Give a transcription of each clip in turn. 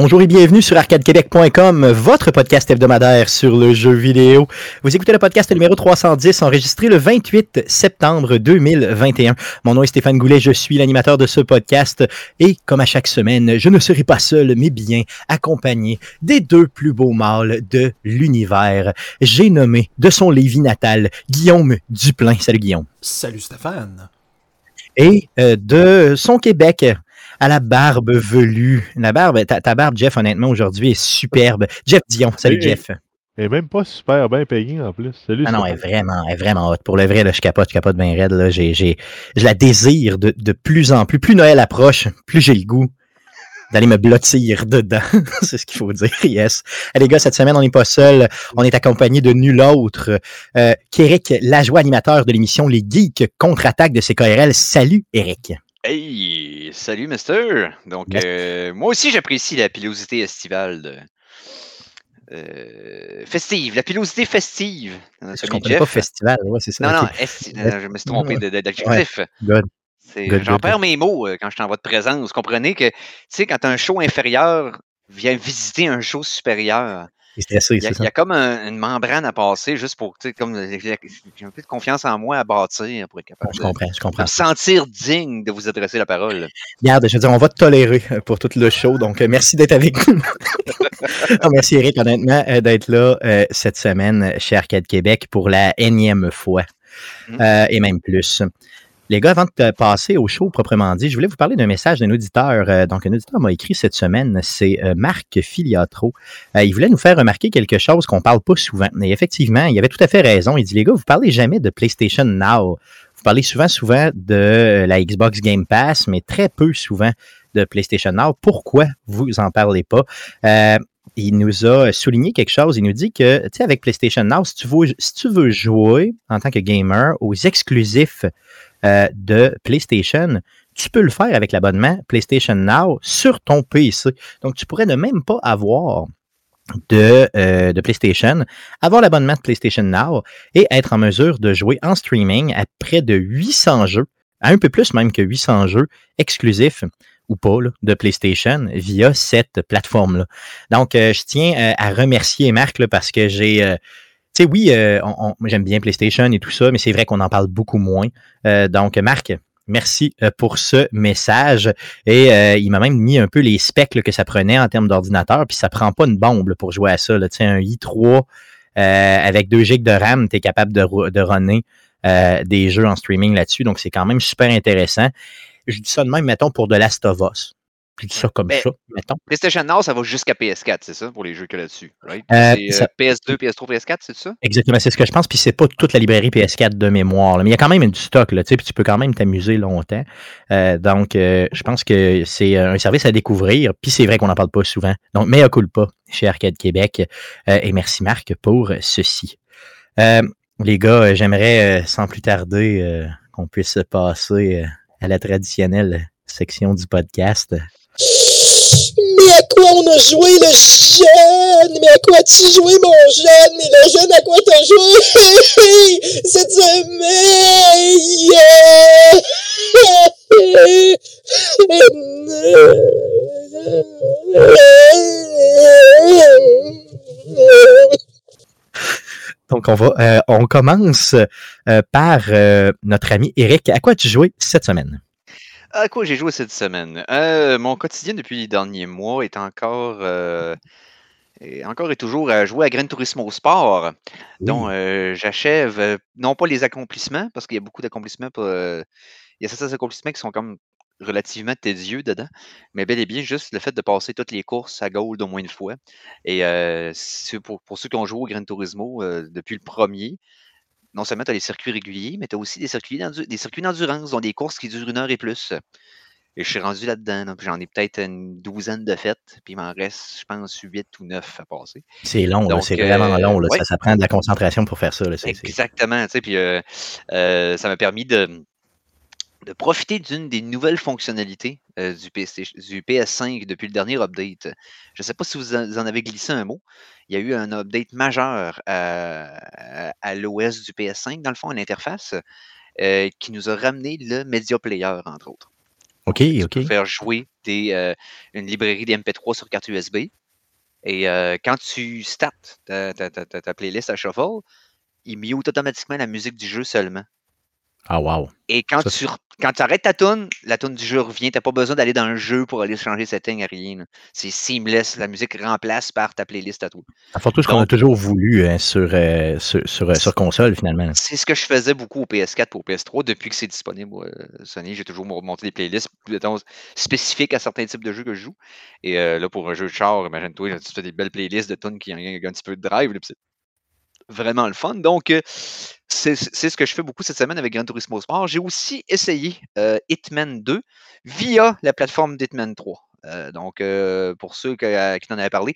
Bonjour et bienvenue sur arcadequebec.com, votre podcast hebdomadaire sur le jeu vidéo. Vous écoutez le podcast numéro 310, enregistré le 28 septembre 2021. Mon nom est Stéphane Goulet, je suis l'animateur de ce podcast et comme à chaque semaine, je ne serai pas seul, mais bien accompagné des deux plus beaux mâles de l'univers. J'ai nommé de son Lévis natal Guillaume Duplain. Salut Guillaume. Salut Stéphane. Et euh, de son Québec, à la barbe velue. La barbe, ta, barbe, Jeff, honnêtement, aujourd'hui est superbe. Jeff Dion, salut Jeff. Elle est même pas super bien payée en plus. Salut. Ah non, elle est vraiment, elle est vraiment hot. Pour le vrai, là, je capote, je capote bien raide. Là. J'ai, j'ai, je la désire de, de plus en plus. Plus Noël approche, plus j'ai le goût d'aller me blottir dedans. c'est ce qu'il faut dire, yes. Allez, les gars, cette semaine, on n'est pas seul. On est accompagné de nul autre euh, qu'Éric Lajoie, animateur de l'émission Les Geeks contre-attaque de CKRL. Salut, Eric. Hey, salut, Mister. Donc, euh, moi aussi, j'apprécie la pilosité estivale de, euh, festive, la pilosité festive. Je comprends pas festival, ouais, c'est ça. Non, non, je me suis trompé d'adjectif. J'en perds mes mots euh, quand je t'envoie de présence. Vous comprenez que, tu sais, quand un show inférieur vient visiter un show supérieur, il, y a, comme une membrane à passer juste pour, tu sais, comme j'ai un peu de confiance en moi à bâtir pour être capable je comprends, je comprends. de me sentir digne de vous adresser la parole. Regarde, je veux dire, on va te tolérer euh, pour tout le show, donc euh, merci d'être avec nous. merci Eric, honnêtement, euh, d'être là cette semaine chez Arcade Québec pour la énième fois. Mmh. et même plus. Les gars, avant de passer au show proprement dit, je voulais vous parler d'un message d'un auditeur. Euh, donc, un auditeur m'a écrit cette semaine, c'est euh, Marc Filiatro. Euh, il voulait nous faire remarquer quelque chose qu'on parle pas souvent. Et effectivement, il avait tout à fait raison. Il dit, les gars, vous parlez jamais de PlayStation Now. Vous parlez souvent, souvent de la Xbox Game Pass, mais très peu souvent de PlayStation Now. Pourquoi vous en parlez pas? il nous a souligné quelque chose. Il nous dit que, tu sais, avec PlayStation Now, si tu, veux, si tu veux jouer en tant que gamer aux exclusifs euh, de PlayStation, tu peux le faire avec l'abonnement PlayStation Now sur ton PC. Donc, tu pourrais ne même pas avoir de, euh, de PlayStation, avoir l'abonnement de PlayStation Now et être en mesure de jouer en streaming à près de 800 jeux, à un peu plus même que 800 jeux exclusifs ou pas de PlayStation via cette plateforme-là. Donc, euh, je tiens à remercier Marc parce que j'ai oui, euh, j'aime bien PlayStation et tout ça, mais c'est vrai qu'on en parle beaucoup moins. Euh, donc, Marc, merci euh, pour ce message. Et il m'a même mis un peu les specs que ça prenait en termes d'ordinateur, puis ça prend pas une bombe pour jouer à ça. Sais, un i3 avec 2 GB de RAM, tu es capable de, de runner des jeux en streaming là-dessus. Donc, c'est quand même super intéressant. Je dis ça de même, mettons, pour de Last of Us ça comme ça, mettons. PlayStation Now, ça va jusqu'à PS4, c'est ça, pour les jeux que là-dessus, right? Euh, PS2, PS3, PS4, c'est ça? Exactement, c'est ce que je pense, puis c'est pas toute la librairie PS4 de mémoire, mais il y a quand même du stock, là, tu sais, puis tu peux quand même t'amuser longtemps. Euh, donc, euh, je pense que c'est un service à découvrir, puis c'est vrai qu'on n'en parle pas souvent. Donc, mais à pas chez Arcade Québec, et merci Marc pour ceci. les gars, j'aimerais, sans plus tarder, qu'on puisse passer à la traditionnelle section du podcast. Mais à quoi on a joué le jeune? Mais à quoi as-tu joué mon jeune? Mais le jeune à quoi t'as joué? Cette semaine? Donc, on va, euh, on commence euh, par euh, notre ami Eric. À quoi as-tu joué cette semaine? À quoi j'ai joué cette semaine? Euh, mon quotidien depuis les derniers mois est encore, euh, encore et toujours à jouer à Gran Turismo Sport, dont euh, j'achève non pas les accomplissements, parce qu'il y a beaucoup d'accomplissements. il y a certains accomplissements qui sont comme relativement tédieux dedans, mais bel et bien juste le fait de passer toutes les courses à Gold au moins une fois. Et pour, pour, ceux qui ont joué au Gran Turismo depuis le premier, non seulement tu as les circuits réguliers, mais tu as aussi des circuits, des circuits d'endurance, dont des courses qui durent une heure et plus. Et je suis rendu là-dedans. J'en ai peut-être une douzaine de fêtes, puis il m'en reste, je pense, huit ou neuf à passer. C'est long, c'est vraiment euh, long. Ça, prend de la concentration pour faire ça. Exactement. Puis euh, euh, ça m'a permis de, de profiter d'une des nouvelles fonctionnalités du, PS, 5 depuis le dernier update. Je ne sais pas si vous en avez glissé un mot il y a eu un update majeur à, l'OS du PS5, dans le fond, à l'interface, euh, qui nous a ramené le Media Player, entre autres. OK, OK. peux faire jouer des, euh, une librairie d'MP3 sur carte USB. Et euh, quand tu startes ta, ta- ta- ta- ta playlist à Shuffle, il mute automatiquement la musique du jeu seulement. Ah, wow. Et quand Ça, tu, quand tu arrêtes ta tune, la tune du jeu revient. Tu n'as pas besoin d'aller dans le jeu pour aller changer setting à rien. C'est seamless. La musique remplace par ta playlist à toi. Ça fait tout ce qu'on a toujours voulu hein, sur, euh, sur, sur, euh, sur console, finalement. C'est ce que je faisais beaucoup au PS4 et au PS3 depuis que c'est disponible. euh, Sony, j'ai toujours monté des playlists mettons, spécifiques à certains types de jeux que je joue. Et euh, là, pour un jeu de char, imagine-toi, tu fais des belles playlists de tunes qui ont un petit peu de drive. là, vraiment le fun. Donc, euh, c'est ce que je fais beaucoup cette semaine avec Gran Turismo Sport. J'ai aussi essayé euh, Hitman 2 via la plateforme d'Hitman 3. Euh, donc, pour ceux qui en avait parlé,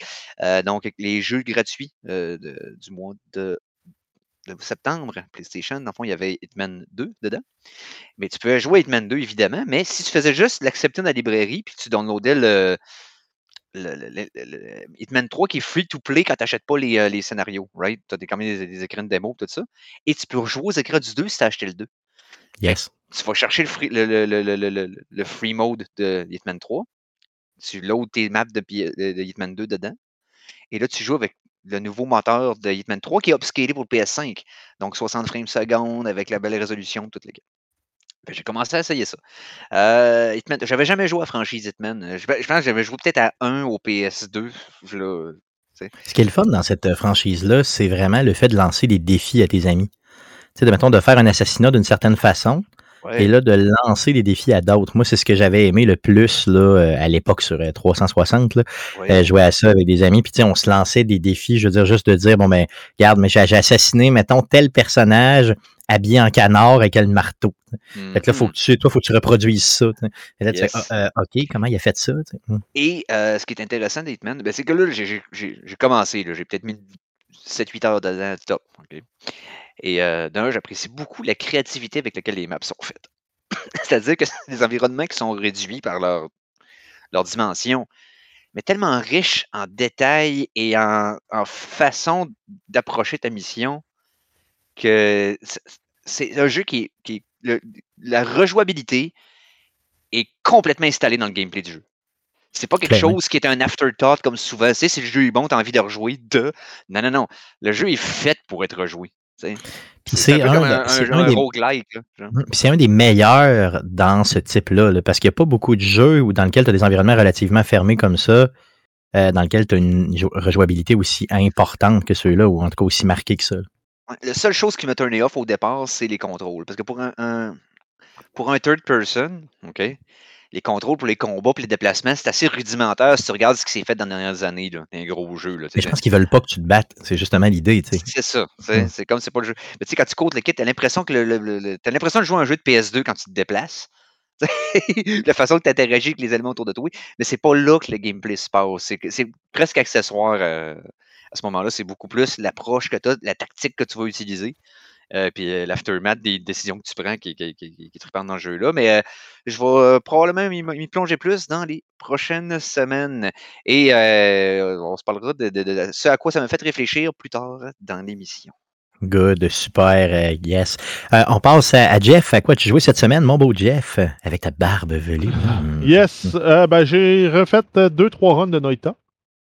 donc les jeux gratuits du mois de, de septembre, PlayStation, dans le fond, il y avait Hitman 2 dedans. Mais tu pouvais jouer à Hitman 2, évidemment, mais si tu faisais juste l'accepter dans la librairie, puis tu downloadais le, le, le- le- le- Hitman 3 qui est free to play quand tu n'achètes pas les, euh, les scénarios, right? Tu as des, quand même des, des écrans de démo, tout ça. Et tu peux rejouer aux écrans du 2 si tu as acheté le 2. Yes. Tu vas chercher le free, le, le- le- le- le- le- le free mode de Hitman 3. Tu loads tes maps de, Hitman 2 dedans. Et là, tu joues avec le nouveau moteur de Hitman 3 qui est upscalé pour le PS5. Donc 60 frames secondes avec la belle résolution, toute les que J'ai commencé à essayer ça. Euh, Hitman, j'avais jamais joué à franchise Hitman. Euh, Je, pense que j'avais joué peut-être à 1 au PS2. je là, Ce qui est le fun dans cette euh, franchise-là, c'est vraiment le fait de lancer des défis à tes amis. Tu sais, de, mettons, de faire un assassinat d'une certaine façon, ouais. et là, de lancer des défis à d'autres. Moi, c'est ce que j'avais aimé le plus là, euh, à l'époque sur euh, 360. Là. ouais. Euh, jouer à ça avec des amis. Puis, on se lançait des défis, je veux dire, juste de dire, bon, ben, regarde, mais j'ai assassiné, mettons, tel personnage habillé en canard avec le marteau. Fait que là, faut que tu, toi, faut que tu reproduises ça. Et là, tu Yes. fais, ah, euh, OK, comment il a fait ça? Hum. Et euh, ce qui est intéressant d'Hitman, ben, c'est que là, j'ai- commencé, j'ai peut-être mis 7-8 heures dedans, top. Et euh, d'un, j'apprécie beaucoup la créativité avec laquelle les maps sont faites. C'est-à-dire que c'est des environnements qui sont réduits par leur, leur dimension, mais tellement riches en détails et en, en façon d'approcher ta mission que c'est- un jeu qui. Qui est- le- la rejouabilité est complètement installée dans le gameplay du jeu. C'est pas quelque Clairement. chose qui est un afterthought comme souvent. Tu sais, si le jeu est bon, t'as envie de rejouer. De... Non, non, non. Le jeu est fait pour être rejoué. tu sais. Puis C'est un un, un, un, des- roguelike. puis c'est un des meilleurs dans ce type-là, là, parce qu'il n'y a pas beaucoup de jeux où dans lesquels tu as des environnements relativement fermés comme ça, euh, dans lesquels tu as une jo- rejouabilité aussi importante que ceux-là, ou en tout cas aussi marquée que ça. La seule chose qui m'a turné off au départ, c'est les contrôles. Parce que pour un, un- pour un third person, OK, les contrôles pour les combats et les déplacements, c'est assez rudimentaire si tu regardes ce qui s'est fait dans les dernières années. là, un gros jeu. Là, je pense qu'ils veulent pas que tu te battes. C'est justement l'idée. C'est ça. C'est Mm. c'est comme c'est pas le jeu. Mais tu sais, quand tu codes le kit, t'as l'impression que le, le- le- le- t'as l'impression de jouer à un jeu de PS2 quand tu te déplaces. la façon que tu interagis avec les éléments autour de toi. Mais c'est pas là que le gameplay se passe. C'est C'est presque accessoire euh, à ce moment-là. C'est beaucoup plus l'approche que tu as, la tactique que tu vas utiliser. euh, puis euh, l'aftermath des décisions que tu prends qui, qui, qui, qui, qui est trippant dans le jeu-là. Mais euh, je vais euh, probablement m'y plonger plus dans les prochaines semaines. Et euh, on se parlera de, de- de ce à quoi ça m'a fait réfléchir plus tard dans l'émission. Good, super, yes. Euh, on passe à, à Jeff. À quoi tu jouais cette semaine, mon beau Jeff, avec ta barbe velue? Yes, euh, ben, j'ai refait 2-3 runs de Noita.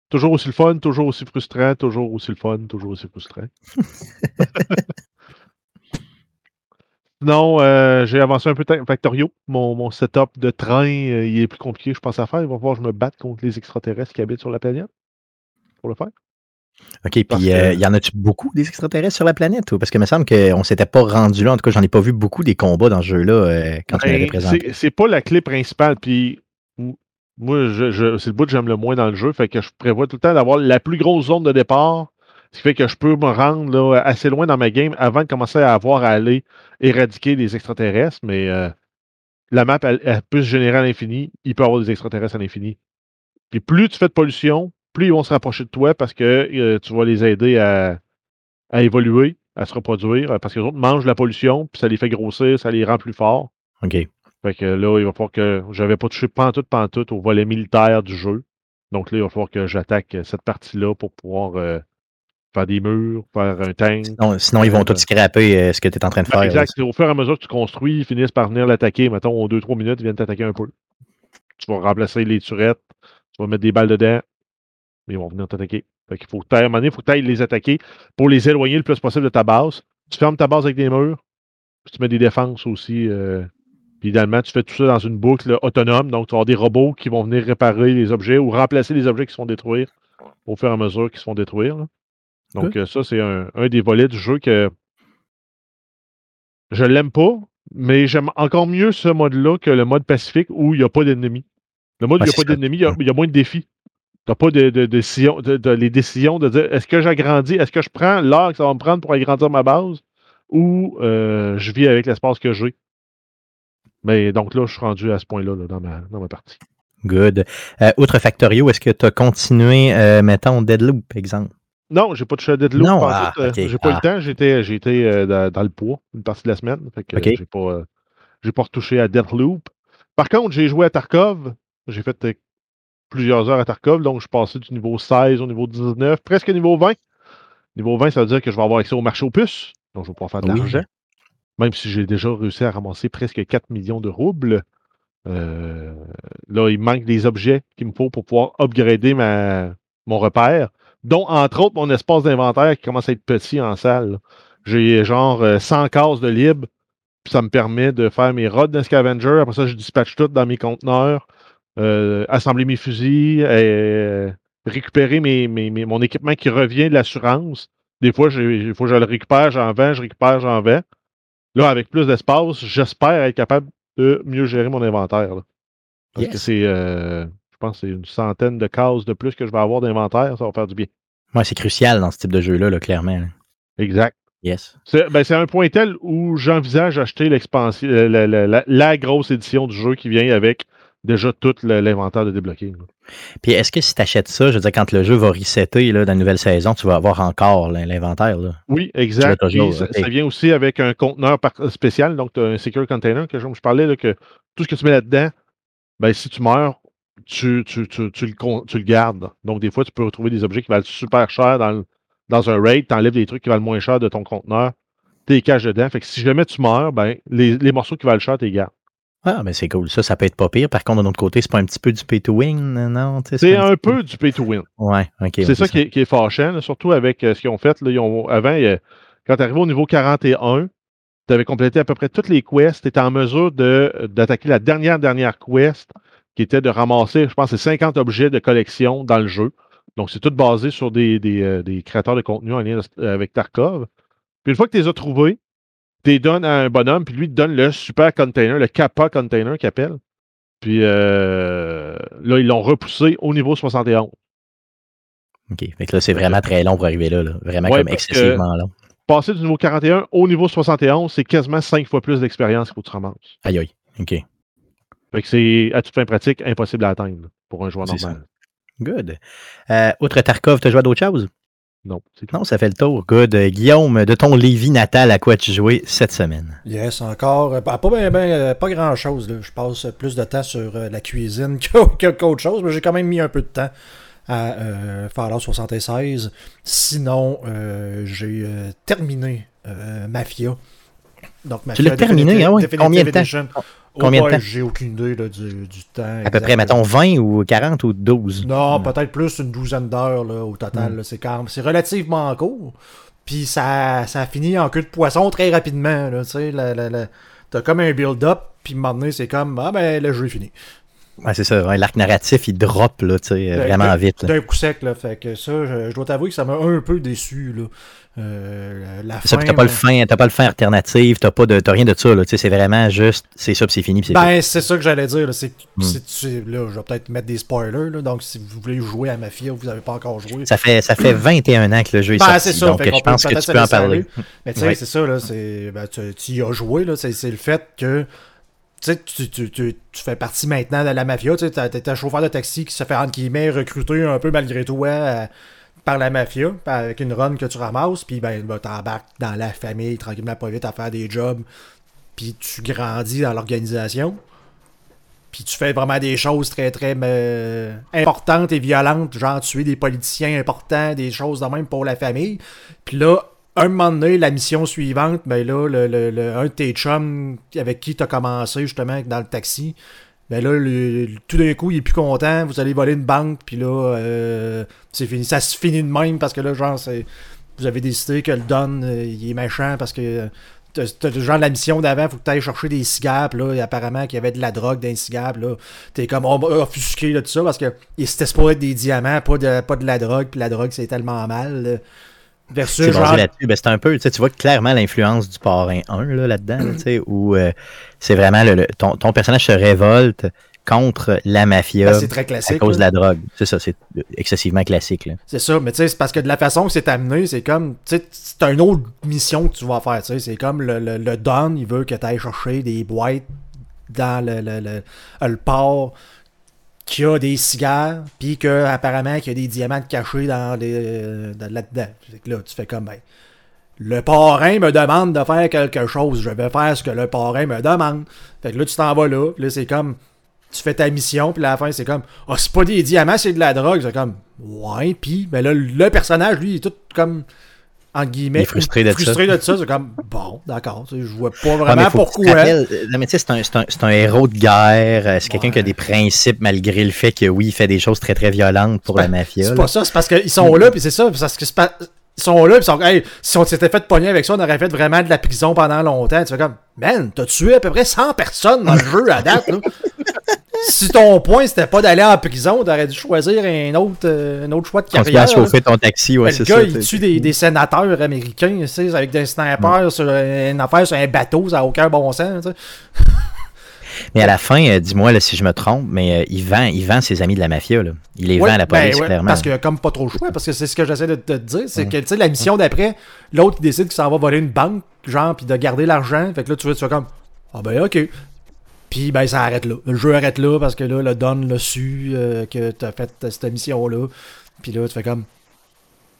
Toujours aussi le fun, toujours aussi frustrant, toujours aussi le fun, toujours aussi frustrant. Sinon, euh, j'ai avancé un peu Factorio. Mon, mon setup de train, euh, il est plus compliqué, je pense, à faire. Il va falloir que je me batte contre les extraterrestres qui habitent sur la planète pour le faire. OK, puis euh, que- y en a-tu beaucoup des extraterrestres sur la planète? ou? Parce que me semble qu'on s'était pas rendu là. En tout cas, j'en ai pas vu beaucoup des combats dans ce jeu-là euh, quand tu Ben, présenté. c'est- pas la clé principale. Puis moi, je, je- c'est le bout que j'aime le moins dans le jeu. Fait que je prévois tout le temps d'avoir la plus grosse zone de départ. Ce qui fait que je peux me rendre assez loin dans ma game avant de commencer à avoir à aller éradiquer des extraterrestres. Mais euh, la map, elle, peut se générer à l'infini. Il peut y avoir des extraterrestres à l'infini. Puis plus tu fais de pollution, plus ils vont se rapprocher de toi parce que euh, tu vas les aider à, à évoluer, à se reproduire. Parce que les autres mangent la pollution, puis ça les fait grossir, ça les rend plus forts. OK. Fait que là, il va falloir que. J'avais pas touché pantoute, pantoute au volet militaire du jeu. Donc là, il va falloir que j'attaque cette partie-là pour pouvoir euh, faire des murs, faire un tank. Sinon, sinon, ils vont Euh, tout scraper euh, ce que tu es en train de Ah, faire. exact. Au fur et à mesure que tu construis, ils finissent par venir l'attaquer. Mettons, aux 2-3 minutes, ils viennent t'attaquer un peu. tu vas remplacer les turettes, tu vas mettre des balles dedans, mais ils vont venir t'attaquer. Fait qu'il faut, à un moment donné, il faut que tu ailles les attaquer pour les éloigner le plus possible de ta base. Tu fermes ta base avec des murs, puis tu mets des défenses aussi. Puis idéalement, tu fais tout ça dans une boucle autonome. Donc, tu vas avoir des robots qui vont venir réparer les objets ou remplacer les objets qui se font détruire au fur et à mesure qu'ils se font détruire. Donc, euh, ça, c'est un, un, des volets du jeu que je l'aime pas, mais j'aime encore mieux ce mode-là que le mode pacifique où il n'y a pas d'ennemis. Le mode où il n'y a pas d'ennemis, il, y a moins de défis. Tu n'as pas de, de, de, les décisions de dire est-ce que j'agrandis, est-ce que je prends l'heure que ça va me prendre pour agrandir ma base ou euh, je vis avec l'espace que j'ai? Mais donc là, je suis rendu à ce point-là dans, ma, dans ma partie. Good. Euh, outre Factorio, est-ce que tu as continué, euh, mettons, Deadloop, exemple? Non, j'ai pas touché à Deadloop. Non, ah, euh, j'ai pas eu le ah. temps. J'étais, j'ai été euh, dans, le poids une partie de la semaine. Fait que j'ai pas, euh, j'ai pas retouché à Deadloop. Par contre, j'ai joué à Tarkov. J'ai fait plusieurs heures à Tarkov. Donc, je suis passé du niveau 16 au niveau 19, presque niveau 20. Niveau 20, ça veut dire que je vais avoir accès au marché aux puces. Donc, je vais pouvoir faire de l'argent. Même si j'ai déjà réussi à ramasser presque 4 millions de roubles. là, il manque des objets qu'il me faut pour pouvoir upgrader ma, mon repère dont entre autres mon espace d'inventaire qui commence à être petit en salle. J'ai genre 100 euh, cases de libre, puis ça me permet de faire mes rods d'un scavenger. Après ça, je dispatche tout dans mes conteneurs, euh, assembler mes fusils, et euh, récupérer mes, mon équipement qui revient de l'assurance. Des fois, il faut que je le récupère, j'en vends, je récupère, j'en vends. Là, avec plus d'espace, j'espère être capable de mieux gérer mon inventaire. Parce que c'est je pense que c'est une centaine de cases de plus que je vais avoir d'inventaire. Ça va faire du bien. Oui, c'est crucial dans ce type de jeu-là, clairement. Exact. Yes. Ben, c'est un point tel où j'envisage acheter l'expansion, euh, la, grosse édition du jeu qui vient avec déjà tout l'inventaire de débloquer. Puis est-ce que si tu achètes ça, je veux dire, quand le jeu va resetter là, dans la nouvelle saison, tu vas avoir encore l'inventaire? Oui, exact. ça, vient aussi avec un conteneur spécial, donc tu as un secure container que je, je parlais que tout ce que tu mets là-dedans, ben, si tu meurs, tu, tu, tu, tu, le, tu le gardes. Donc, des fois, tu peux retrouver des objets qui valent super cher dans, dans un raid, tu enlèves des trucs qui valent moins cher de ton conteneur, tu les caches dedans. Fait que si jamais tu meurs, ben, les, les morceaux qui valent cher, tu les gardes. Ah, mais c'est cool. Ça, ça peut être pas pire. Par contre, de l'autre côté, c'est pas un petit peu du pay to win, non? C'est un, peu du pay to win. Ouais, ok. C'est ça, Qui, est, qui est fâchant, surtout avec euh, ce qu'ils ont fait. Là, ils ont, avant, quand tu arrivé au niveau 41, tu avais complété à peu près toutes les quests. Tu étais en mesure d'attaquer la dernière, dernière quest qui était de ramasser, je pense, c'est 50 objets de collection dans le jeu. Donc, c'est tout basé sur des, euh, des, créateurs de contenu en lien avec Tarkov. Puis une fois que tu les as trouvés, les donnes à un bonhomme, puis lui te donne le super container, le Kappa container qu'il appelle. Puis euh, là, ils l'ont repoussé au niveau 71. OK. Fait que là, c'est vraiment très long pour arriver là. Vraiment comme excessivement long. Passer du niveau 41 au niveau 71, c'est quasiment 5 fois plus d'expérience qu'il faut que tu ramasses. Aïe aïe. OK. Fait que c'est, à toute fin pratique, impossible à atteindre pour un joueur normal. Good. Euh, outre Tarkov, tu as joué à d'autres choses? Non. Non, ça fait le tour. Good. Euh, Guillaume, de ton Lévis natal, à quoi tu joué cette semaine? Yes, encore. Euh, pas, pas grand-chose. Je passe plus de temps sur la cuisine qu'autre chose, mais j'ai quand même mis un peu de temps à euh, Fallout 76. Sinon, j'ai terminé Mafia. Donc, tu l'as terminé, hein, oui. Combien de temps? Combien de temps? J'ai aucune idée du, temps. À peu près, mettons 20 ou 40 ou 12. Non, peut-être plus une douzaine d'heures au total. Hmm. C'est relativement court. Puis ça, ça finit en queue de poisson très rapidement. T'as comme un build-up, puis maintenant c'est comme Ah ben le jeu est fini. Ouais, c'est ça. L'arc narratif, il drop là, vraiment vite. D'un coup sec. Là, fait que ça, je, je dois t'avouer que ça m'a un peu déçu. Là. Euh, la fin, t'as pas le fin, t'as pas le fin alternatif, t'as pas de, rien de ça, là. C'est vraiment juste, c'est ça, c'est fini. Ben, c'est ça que j'allais dire. C'est, hmm. là, je vais peut-être mettre des spoilers. Là, donc, si vous voulez jouer à Mafia, vous n'avez pas encore joué. Ça fait, ça fait 21 ans que le jeu est ben, sorti. Ça, donc, je pense que tu peux en parler. Mais tu sais, c'est ça, là. Ben, tu, y as joué, là. C'est, le fait que. Tu, tu, tu, tu, fais partie maintenant de la mafia. Tu es un chauffeur de taxi qui se fait, entre guillemets, recruter un peu malgré toi par la mafia, avec une run que tu ramasses, puis ben, ben t'embarques dans la famille tranquillement pas vite à faire des jobs, puis tu grandis dans l'organisation. Puis tu fais vraiment des choses très très importantes et violentes, genre tuer des politiciens importants, des choses de même pour la famille. Puis là, un moment donné, la mission suivante, ben là, le, un de tes chums avec qui tu as commencé justement dans le taxi, Ben là, tout d'un coup, il est plus content, vous allez voler une banque, puis là, euh, c'est fini. Ça se finit de même parce que là, genre, c'est, vous avez décidé que le Don, euh, il est méchant parce que euh, t'as, genre la mission d'avant, faut que tu ailles chercher des cigares, là, et apparemment qu'il y avait de la drogue dans les cigares, puis là, t'es comme offusqué là, de ça parce que c'était supposé être des diamants, pas de, pas de la drogue, puis la drogue, c'est tellement mal. là. Versus genre. là-dessus. Ben, c'est un peu, tu vois clairement l'influence du parrain 1 là, là-dedans, là, où euh, c'est vraiment le, le- ton, ton personnage se révolte contre la mafia ben, à cause de la drogue. C'est ça, c'est excessivement classique. C'est ça, mais tu sais, c'est parce que de la façon que c'est amené, c'est comme, tu sais, c'est une autre mission que tu vas faire, tu sais, c'est comme le, le, le Don, il veut que tu ailles chercher des boîtes dans le, le, le, le port qui a des cigares, puis que apparemment qu'il y a des diamants cachés dans les, euh, dans- là-dedans. Là, tu fais comme, ben, le parrain me demande de faire quelque chose, je vais faire ce que le parrain me demande. Fait que là, tu t'en vas là, là, c'est comme, tu fais ta mission, puis à la fin, c'est comme, ah, c'est pas des diamants, c'est de la drogue. C'est comme, ouais, puis, mais là, le personnage, lui, il est tout comme, en guillemets, Il frustré de ça. frustré de ça. C'est comme, bon, d'accord, je vois pas Ah, vraiment pourquoi. euh, non, mais tu sais, c'est un, un- un héros de guerre. euh, C'est quelqu'un qui a des principes malgré le fait que, oui, il fait des choses très, très violentes pour la mafia. C'est pas ça, c'est parce qu'ils sont là, puis c'est ça, c'est parce que pas- Ils sont là, puis ils sont hey, si on s'était fait pogner avec ça, on aurait fait vraiment de la prison pendant longtemps. Tu fais comme, man, t'as tué à peu près 100 personnes dans le jeu à date, là. Si ton point c'était pas d'aller en prison, t'aurais dû choisir un autre, euh, un autre choix de carrière. là. chauffer ton taxi, ouais, Mais c'est le gars, ça. il tu tue des, des sénateurs américains, tu sais, avec des snipers sur une affaire sur un bateau, ça n'a aucun bon sens. tu sais. Mais à la fin, euh, dis-moi là, si je me trompe, mais euh, il, vend, il vend ses amis de la mafia. Là. Il les Ouais, vend à la ben police, ouais, clairement. Parce qu'il a comme pas trop le choix, parce que c'est ce que j'essaie de te dire, c'est Ouais. que, tu sais, la mission d'après, l'autre, il décide qu'il s'en va voler une banque, genre, puis de garder l'argent, fait que là, tu vas tu fais comme, ah ben, ok. Puis, ben, ça arrête là. Le jeu arrête là, parce que là, le Don l'a su, euh, que t'as fait cette mission-là. Puis là, tu fais comme,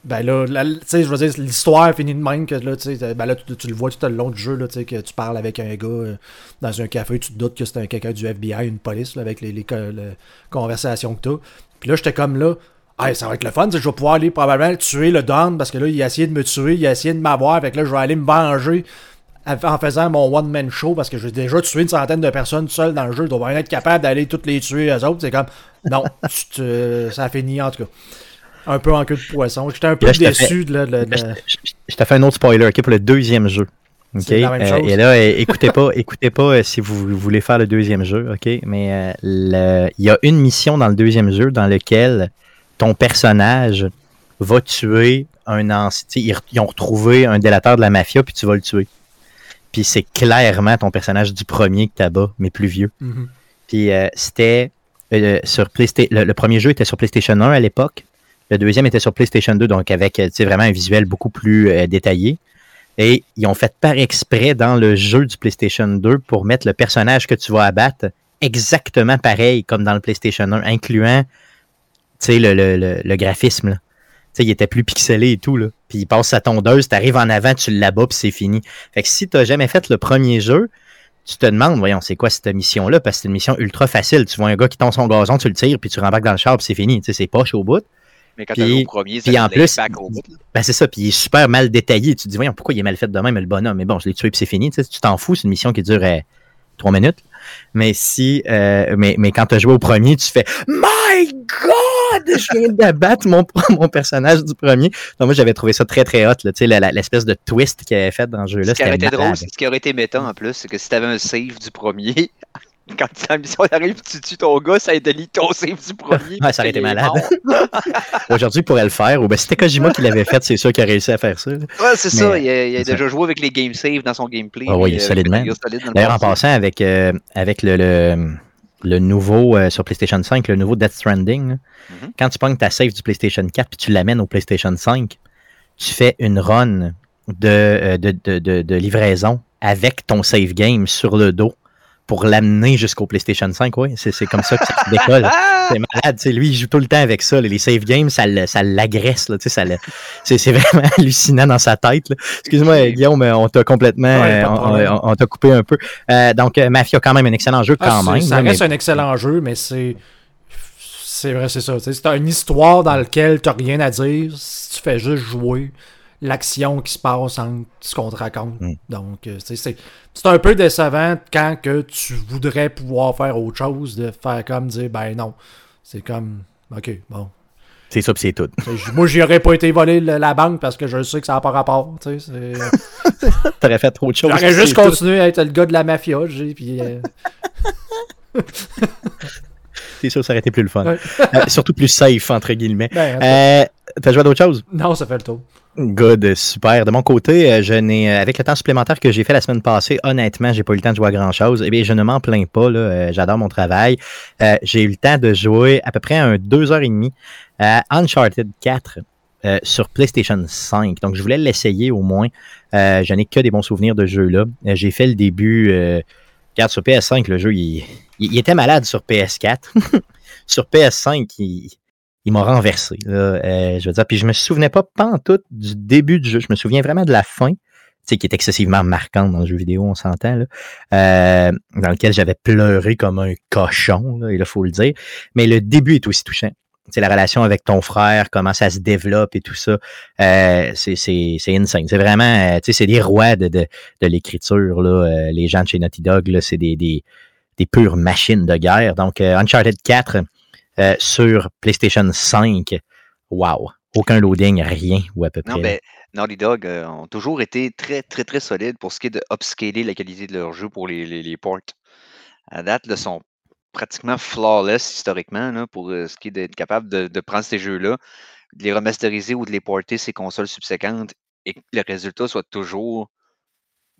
ben là, tu sais, je veux dire, l'histoire finit de même que là, tu sais, ben là, tu, le vois tout le long du jeu, là, tu sais, que tu parles avec un gars euh, dans un café, tu te doutes que c'est un quelqu'un du FBI, une police, là, avec les, les, co- le- conversations que t'as. Puis là, j'étais comme là, ah, ça va être le fun, je vais pouvoir aller probablement tuer le Don, parce que là, il a essayé de me tuer, il a essayé de m'avoir, fait que là, je vais aller me venger en faisant mon one-man show, parce que j'ai déjà tué une centaine de personnes seul dans le jeu, je dois bien être capable d'aller toutes les tuer, eux autres, c'est comme, non, tu te- ça a fini, en tout cas. Un peu en queue de poisson. J'étais un peu Là, déçu de la- de Je, te fais un autre spoiler ok, pour le deuxième jeu. la même Euh, chose. et là, euh, écoutez pas, écoutez pas euh, si vous voulez faire le deuxième jeu, ok? Mais euh, il y a une mission dans le deuxième jeu dans lequel ton personnage va tuer un ancien. ils ont retrouvé un délateur de la mafia, puis tu vas le tuer. Puis c'est clairement ton personnage du premier que t'abats, mais plus vieux. Mhm. Puis euh, c'était euh, sur PlayStation. Le, le premier jeu était sur PlayStation 1 à l'époque. Le deuxième était sur PlayStation 2, donc avec euh, vraiment un visuel beaucoup plus euh, détaillé. Et ils ont fait par exprès dans le jeu du PlayStation 2 pour mettre le personnage que tu vas abattre exactement pareil comme dans le PlayStation 1, incluant le, le, le graphisme. Là. Tu sais, il était plus pixelé et tout. Là. Puis il passe sa tondeuse, tu arrives en avant, tu l'abats, puis c'est fini. Fait que si tu n'as jamais fait le premier jeu, tu te demandes, voyons, c'est quoi cette mission-là? Parce que c'est une mission ultra facile. Tu vois un gars qui tombe son gazon, tu le tires, puis tu rembarques dans le char, puis c'est fini. Tu sais, c'est poche au bout. Mais quand Puis- t'as au premier, puis en plus, au bout. Ben c'est ça, puis il est super mal détaillé. Tu te dis, voyons, pourquoi il est mal fait de même, le bonhomme? Mais bon, je l'ai tué, puis c'est fini. Tu sais, t'en fous, c'est une mission qui dure euh, trois minutes. Mais si, euh, mais, mais quand tu as joué au premier, tu fais My God! Je viens d'abattre mon, mon personnage du premier. Donc, moi, j'avais trouvé ça très, très hot, tu l'espèce de twist qu'il avait fait dans le jeu-là. Ce qui aurait c'était été drôle, ce qui aurait été méta en plus, c'est que si t'avais un save du premier, quand la mission arrive, tu tues ton gars, ça delete ton save du premier. Ouais, ça aurait été malade. Aujourd'hui, il pourrait le faire. Ou ben, c'était Kojima qui l'avait fait, c'est sûr qu'il a réussi à faire ça. là. Ouais, c'est ça. Il a, il a c'est déjà joué avec les game save dans son gameplay. Ah oui, euh, solidement. D'ailleurs, en passant avec, euh, avec le, le, le nouveau euh, sur PlayStation 5, le nouveau Death Stranding, Mhm. quand tu pognes ta save du PlayStation 4 puis tu l'amènes au PlayStation 5, tu fais une run de, de, de, de, de livraison avec ton save game sur le dos pour l'amener jusqu'au PlayStation 5. Oui, c'est comme ça que ça se décolle. C'est malade, tu sais, lui, il joue tout le temps avec ça. là. Les save games, ça l'agresse. tu ça C'est vraiment hallucinant dans sa tête. Excuse-moi. Guillaume, on t'a complètement. Ouais, euh, on- problème. on on t'a coupé un peu. Euh, donc, euh, Mafia, quand même, un excellent jeu, Ah, quand même. Ça mais- reste un excellent jeu, mais c'est. C'est vrai, c'est ça. tu C'est une histoire dans laquelle t'as rien à dire. Si tu fais juste jouer, l'action qui se passe entre ce qu'on te raconte. Mm. Donc, euh, c'est un peu décevant quand que tu voudrais pouvoir faire autre chose, de faire comme dire, ben non. C'est comme, ok, bon. C'est ça, puis c'est tout. Moi, j'y aurais pas été voler le- la banque parce que je sais que ça n'a pas rapport. tu sais, c'est- T'aurais fait trop de choses. J'aurais juste tout. continué à être le gars de la mafia, j'ai, puis... euh, C'est sûr, ça aurait été plus le fun. Ouais. Euh, surtout plus safe, entre guillemets. ben, Euh, T'as joué à d'autres choses? non, ça fait le tour. Good, super. De mon côté, euh, je n'ai, euh, avec le temps supplémentaire que j'ai fait la semaine passée, honnêtement, j'ai pas eu le temps de jouer à grand chose. Eh bien, je ne m'en plains pas, là. euh, j'adore mon travail. Euh, j'ai eu le temps de jouer à peu près un deux heures et demie à Uncharted 4 euh, sur PlayStation 5. Donc, je voulais l'essayer au moins. Euh, je n'ai que des bons souvenirs de ce jeu-là. J'ai fait le début. Regarde, sur PS5, le jeu, il, il- il était malade sur PS4. sur PS5, il, il m'a renversé. Là, euh, je veux dire, puis je me souvenais pas pantoute du début du jeu. Je me souviens vraiment de la fin, tu sais, qui est excessivement marquante dans le jeu vidéo, on s'entend, euh, dans lequel j'avais pleuré comme un cochon, là, il faut le dire. Mais le début est aussi touchant. C'est la relation avec ton frère, comment ça se développe et tout ça. Euh, c'est, insane. C'est vraiment, euh, tu sais, c'est des rois de, de, de l'écriture, là. Euh, les gens de chez Naughty Dog, c'est des, des, des pures machines de guerre. Donc, euh, Uncharted 4 euh, sur PlayStation 5, wow. Aucun loading, rien, ou à peu près. Non, là. ben, Naughty Dog euh, ont toujours été très, très, très solides pour ce qui est de upscaler la qualité de leur jeu pour les, les, les ports. À date, ils sont pratiquement flawless historiquement là, pour euh, ce qui est d'être capable de, de prendre ces jeux-là, de les remasteriser ou de les porter ces consoles subséquentes et que le résultat soit toujours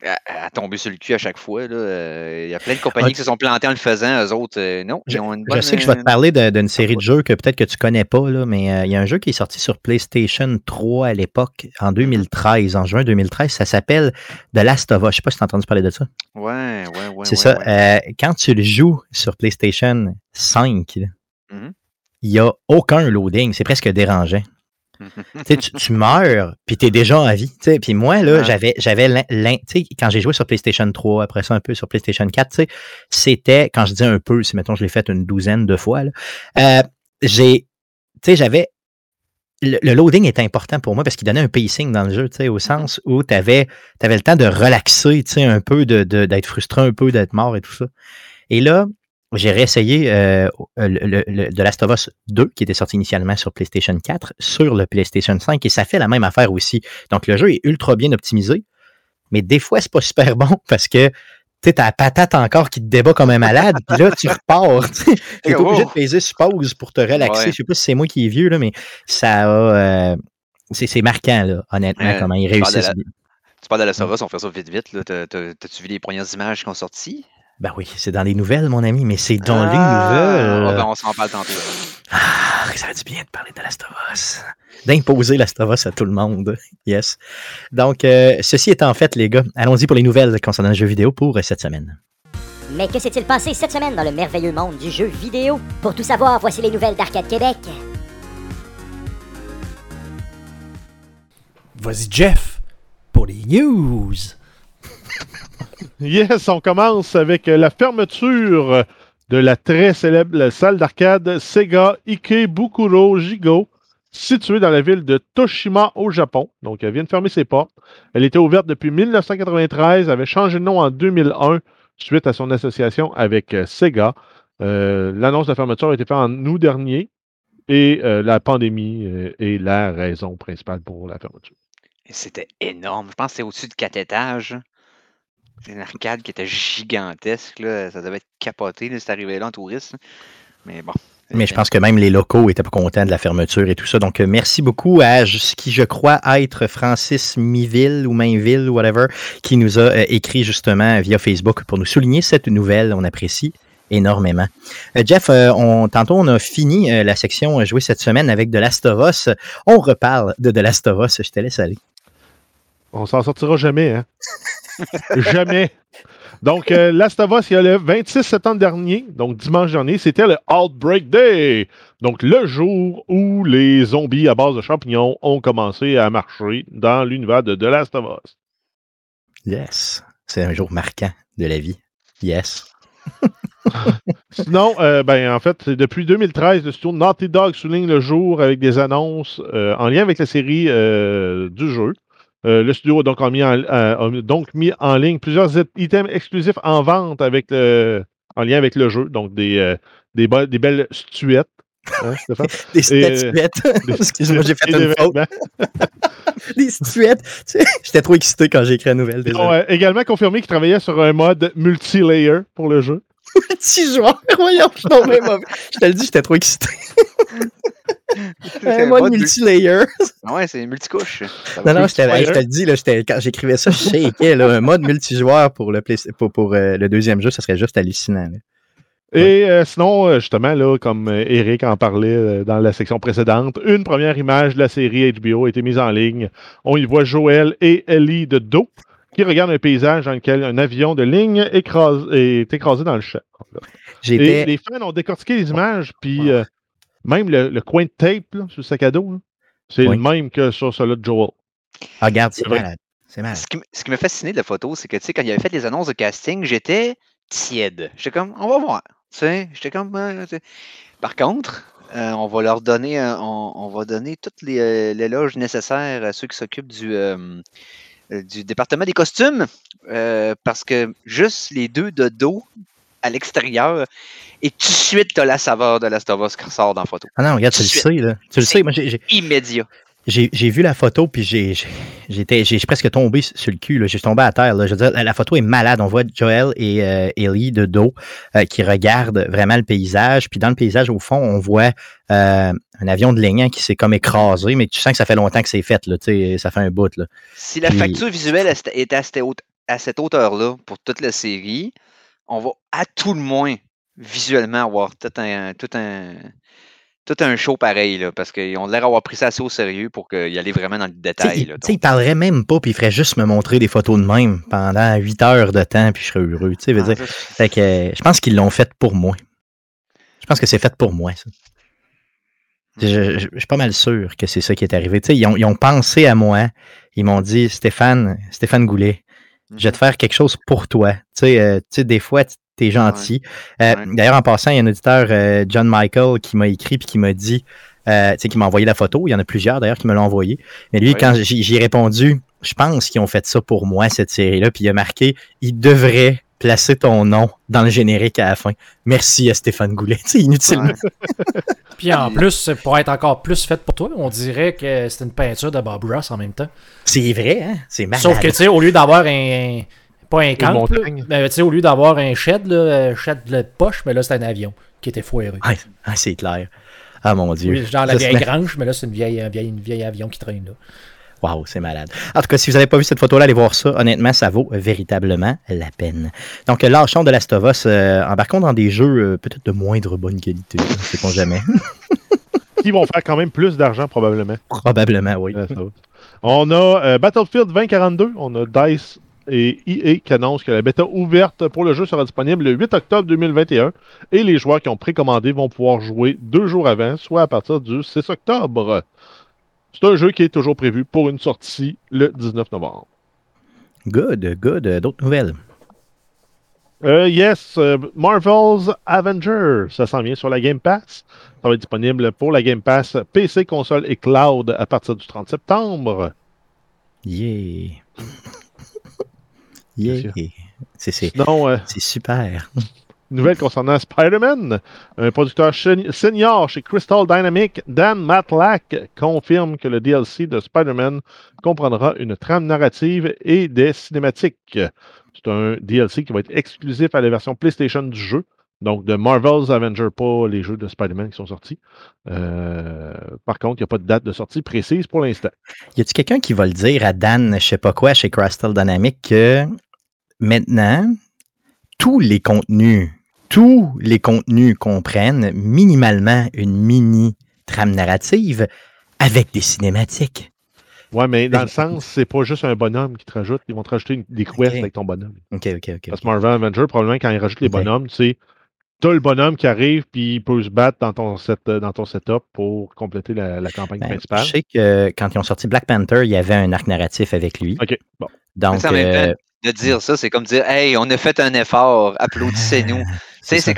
à, à tomber sur le cul à chaque fois. là. Euh, Il y a plein de compagnies Ah, qui se sont plantées en le faisant, eux autres, euh, non. Je, ils ont une je bonne, sais que je vais te euh, parler d'une série de jeux que peut-être que tu connais pas, là, mais euh, il y a un jeu qui est sorti sur PlayStation 3 à l'époque, en 2013, en juin 2013. Ça s'appelle The Last of Us. Je sais pas si tu as entendu parler de ça. Ouais, ouais, ouais. C'est ouais, ça. ouais. quand tu le joues sur PlayStation 5, là, Mhm. il n'y a aucun loading. C'est presque dérangeant. Tu tu, meurs, puis tu es déjà en vie. Puis moi, là, j'avais, j'avais quand j'ai joué sur PlayStation 3, après ça un peu sur PlayStation 4, tu sais, c'était, quand je dis un peu, si mettons je l'ai fait une douzaine de fois, euh, j'ai, tu sais, j'avais, le, le loading est important pour moi parce qu'il donnait un pacing dans le jeu, tu sais, au sens où tu avais, le temps de relaxer, tu sais, un peu, de, de- d'être frustré un peu, d'être mort et tout ça. Et là, j'ai réessayé euh, le, The Last of Us 2, qui était sorti initialement sur PlayStation 4, sur le PlayStation 5, et ça fait la même affaire aussi. Donc, le jeu est ultra bien optimisé, mais des fois, c'est pas super bon parce que tu sais, t'as la patate encore qui te débat comme un malade, puis là, tu repars. tu. T'es pas obligé de Oh. peser sur pause pour te relaxer. Ouais. Je sais pas si c'est moi qui est vieux, là, mais ça a. euh, c'est, marquant, là, honnêtement, comment ils de réussissent. Tu parles de la Sovas, on fait ça vite, vite. T'as-tu vu les premières images qui ont sorti? Ben oui, c'est dans les nouvelles, mon ami, mais c'est dans les Ah, nouvelles. ah, ben, on s'en parle tantôt. Ah, ça fait du bien de parler de Last of Us. D'imposer Last of Us à tout le monde. Yes. Donc, euh, ceci étant fait, les gars, allons-y pour les nouvelles concernant le jeu vidéo pour euh, cette semaine. Mais que s'est-il passé cette semaine dans le merveilleux monde du jeu vidéo? Pour tout savoir, voici les nouvelles d'Arcade Québec. Vas-y, Jeff, pour les news. Yes, on commence avec la fermeture de la très célèbre salle d'arcade Sega Ikebukuro Jigo, située dans la ville de Toshima au Japon. Donc, elle vient de fermer ses portes. Elle était ouverte depuis 1993, avait changé de nom en 2001 suite à son association avec Sega. Euh, L'annonce de la fermeture a été faite en août dernier et euh, la pandémie euh, est la raison principale pour la fermeture. Et C'était énorme. Je pense que c'était au-dessus de quatre étages. C'est une arcade qui était gigantesque. Là. Ça devait être capoté, c'est arrivé là en touriste. Mais bon. Mais je pense que même les locaux étaient pas contents de la fermeture et tout ça. Donc, euh, merci beaucoup à ce qui, je crois, être Francis Miville ou Mainville, whatever, qui nous a euh, écrit justement via Facebook pour nous souligner cette nouvelle. On apprécie énormément. Euh, Jeff, euh, on, tantôt, on a fini euh, la section jouée cette semaine avec The Last of Us. On reparle de The Last of Us. Je te laisse aller. On s'en sortira jamais, hein? jamais. Donc, euh, Last of Us, il y a le 26 septembre dernier, donc dimanche dernier, c'était le Outbreak Day. Donc, le jour où les zombies à base de champignons ont commencé à marcher dans l'univers de The Last of Us. Yes. C'est un jour marquant de la vie. Yes. Sinon, euh, ben, en fait, depuis 2013, le studio Naughty Dog souligne le jour avec des annonces euh, en lien avec la série euh, du jeu. Euh, le studio a donc, a mis en, euh, a donc mis en ligne plusieurs items exclusifs en vente avec le, en lien avec le jeu. Donc, des, euh, des, be- des belles statuettes. Hein? Des Et, statuettes. Excuse-moi, j'ai fait une faute. Des statuettes. J'étais trop excité quand j'ai écrit la nouvelle. Ils ont euh, également confirmé qu'ils travaillaient sur un mode multi-layer pour le jeu. Petit joueur. Voyons, je suis tombé mauvais. Je te le dis, j'étais trop excité. C'est Un mode mode mul- multi-layer. Ah Ouais, c'est multicouche. Non, non, je te, je le dis, là, j'étais- quand j'écrivais ça, je shakeais. Là, un mode multijoueur pour le, Play- pour, pour, euh, le deuxième jeu, ça serait juste hallucinant. là. Et euh, sinon, euh, justement, là, comme euh, Eric en parlait euh, dans la section précédente, une première image de la série HBO a été mise en ligne. On y voit Joël et Ellie de dos qui regardent un paysage dans lequel un avion de ligne écrase- est écrasé dans le champ. Et les fans ont décortiqué les images, puis euh, même le, le coin de tape là, sur le sac à dos, c'est Oui. le même que sur celui de Joel. Ah, regarde, c'est malade. C'est malade. Ce qui, ce qui m'a fasciné de la photo, c'est que, tu sais, quand il avait fait les annonces de casting, j'étais tiède. J'étais comme, on va voir. Tu sais, j'étais comme. euh. Par contre, euh, on va leur donner, on, on va donner toutes les euh, l'éloge nécessaires à ceux qui s'occupent du, euh, du département des costumes, euh, parce que juste les deux de dos à l'extérieur, et tout de suite, tu as la saveur de Last of Us qui ressort dans la photo. Ah non, regarde, tu le sais, là. Tu le sais, moi, j'ai- Immédiat. J'ai vu la photo, puis j'ai presque tombé sur le cul. J'ai tombé à terre. Là. Je veux dire, la, photo est malade. On voit Joel et euh, Ellie de dos euh, qui regardent vraiment le paysage. Puis dans le paysage, au fond, on voit euh, un avion de lignant qui s'est comme écrasé, mais tu sens que ça fait longtemps que c'est fait. Là, tu sais, ça fait un bout. Là. Si la Puis- facture visuelle est à cette hauteur-là pour toute la série, on va à tout le moins visuellement avoir tout un, tout un, tout un show pareil, là, parce qu'ils ont l'air d'avoir pris ça assez au sérieux pour y aller vraiment dans le détail. tu sais, il parlerait même pas, puis il ferait juste me montrer des photos de même pendant 8 heures de temps, puis je serais heureux. Tu sais, Ah, dire. ça, Fait que, je pense qu'ils l'ont fait pour moi. Je pense que c'est fait pour moi, ça. Je, je- je suis pas mal sûr que c'est ça qui est arrivé. Tu sais, ils, ont, ils ont pensé à moi. Ils m'ont dit, Stéphane, Stéphane Goulet, je vais te faire quelque chose pour toi. Tu sais, euh, tu sais des fois, tu es gentil. Euh, Ouais. D'ailleurs, en passant, il y a un auditeur, euh, John Michael, qui m'a écrit puis qui m'a dit, euh, tu sais, qui m'a envoyé la photo. Il y en a plusieurs d'ailleurs qui me l'ont envoyé. Mais lui, Ouais. quand j'ai répondu, je pense qu'ils ont fait ça pour moi, cette série-là. Puis il a marqué, il devrait placer ton nom dans le générique à la fin. Merci à Stéphane Goulet. Tu sais, inutilement. Ouais. Puis en plus, pour être encore plus fait pour toi, on dirait que c'est une peinture de Bob Ross en même temps. C'est vrai, hein? C'est malade. Sauf que, tu sais, au lieu d'avoir un. Pas un camp, tu sais, au lieu d'avoir un shed, là, un shed de poche, mais là, c'est un avion qui était foiré. Ah, ah, c'est clair. Ah mon Dieu. Oui, genre la Ça, vieille c'est- grange, mais là, c'est une vieille, un vieille, une vieille avion qui traîne là. Wow, c'est malade. En tout cas, si vous n'avez pas vu cette photo-là, allez voir ça. Honnêtement, ça vaut véritablement la peine. Donc, lâchons de Last of Us, euh, embarquons dans des jeux euh, peut-être de moindre bonne qualité. Ne sait-on jamais. Qui vont faire quand même plus d'argent, probablement. Probablement, oui. On a euh, Battlefield 2042, on a DICE et EA qui annoncent que la bêta ouverte pour le jeu sera disponible le 8 octobre 2021 et les joueurs qui ont précommandé vont pouvoir jouer deux jours avant, soit à partir du 6 octobre. C'est un jeu qui est toujours prévu pour une sortie le 19 novembre. Good, good. Euh, D'autres nouvelles? Euh, yes, euh, Marvel's Avenger, ça s'en vient sur la Game Pass. Ça va être disponible pour la Game Pass PC, console et cloud à partir du 30 septembre. Yeah. Yeah. C'est euh, c'est super. Nouvelle concernant Spider-Man. Un producteur senior chez Crystal Dynamics, Dan Matlack, confirme que le DLC de Spider-Man comprendra une trame narrative et des cinématiques. C'est un DLC qui va être exclusif à la version PlayStation du jeu. Donc, de Marvel's Avenger, pas les jeux de Spider-Man qui sont sortis. Euh, par contre, il n'y a pas de date de sortie précise pour l'instant. Y a-t-il quelqu'un qui va le dire à Dan, je sais pas quoi, chez Crystal Dynamics, que maintenant, tous les contenus, tous les contenus comprennent minimalement une mini trame narrative avec des cinématiques. Ouais, mais dans le sens, c'est pas juste un bonhomme qui te rajoute. Ils vont te rajouter une- des quests avec ton bonhomme. OK, OK, OK. Parce que Marvel Avenger, probablement, quand ils rajoutent les Ok. bonhommes, c'est t'as le bonhomme qui arrive puis il peut se battre dans ton, set, dans ton setup pour compléter la, la campagne Ben, principale. je sais que quand ils ont sorti Black Panther, il y avait un arc narratif avec lui. OK, bon. Donc, euh, de dire ça, c'est comme dire Hey, on a fait un effort, applaudissez-nous. C'est c'est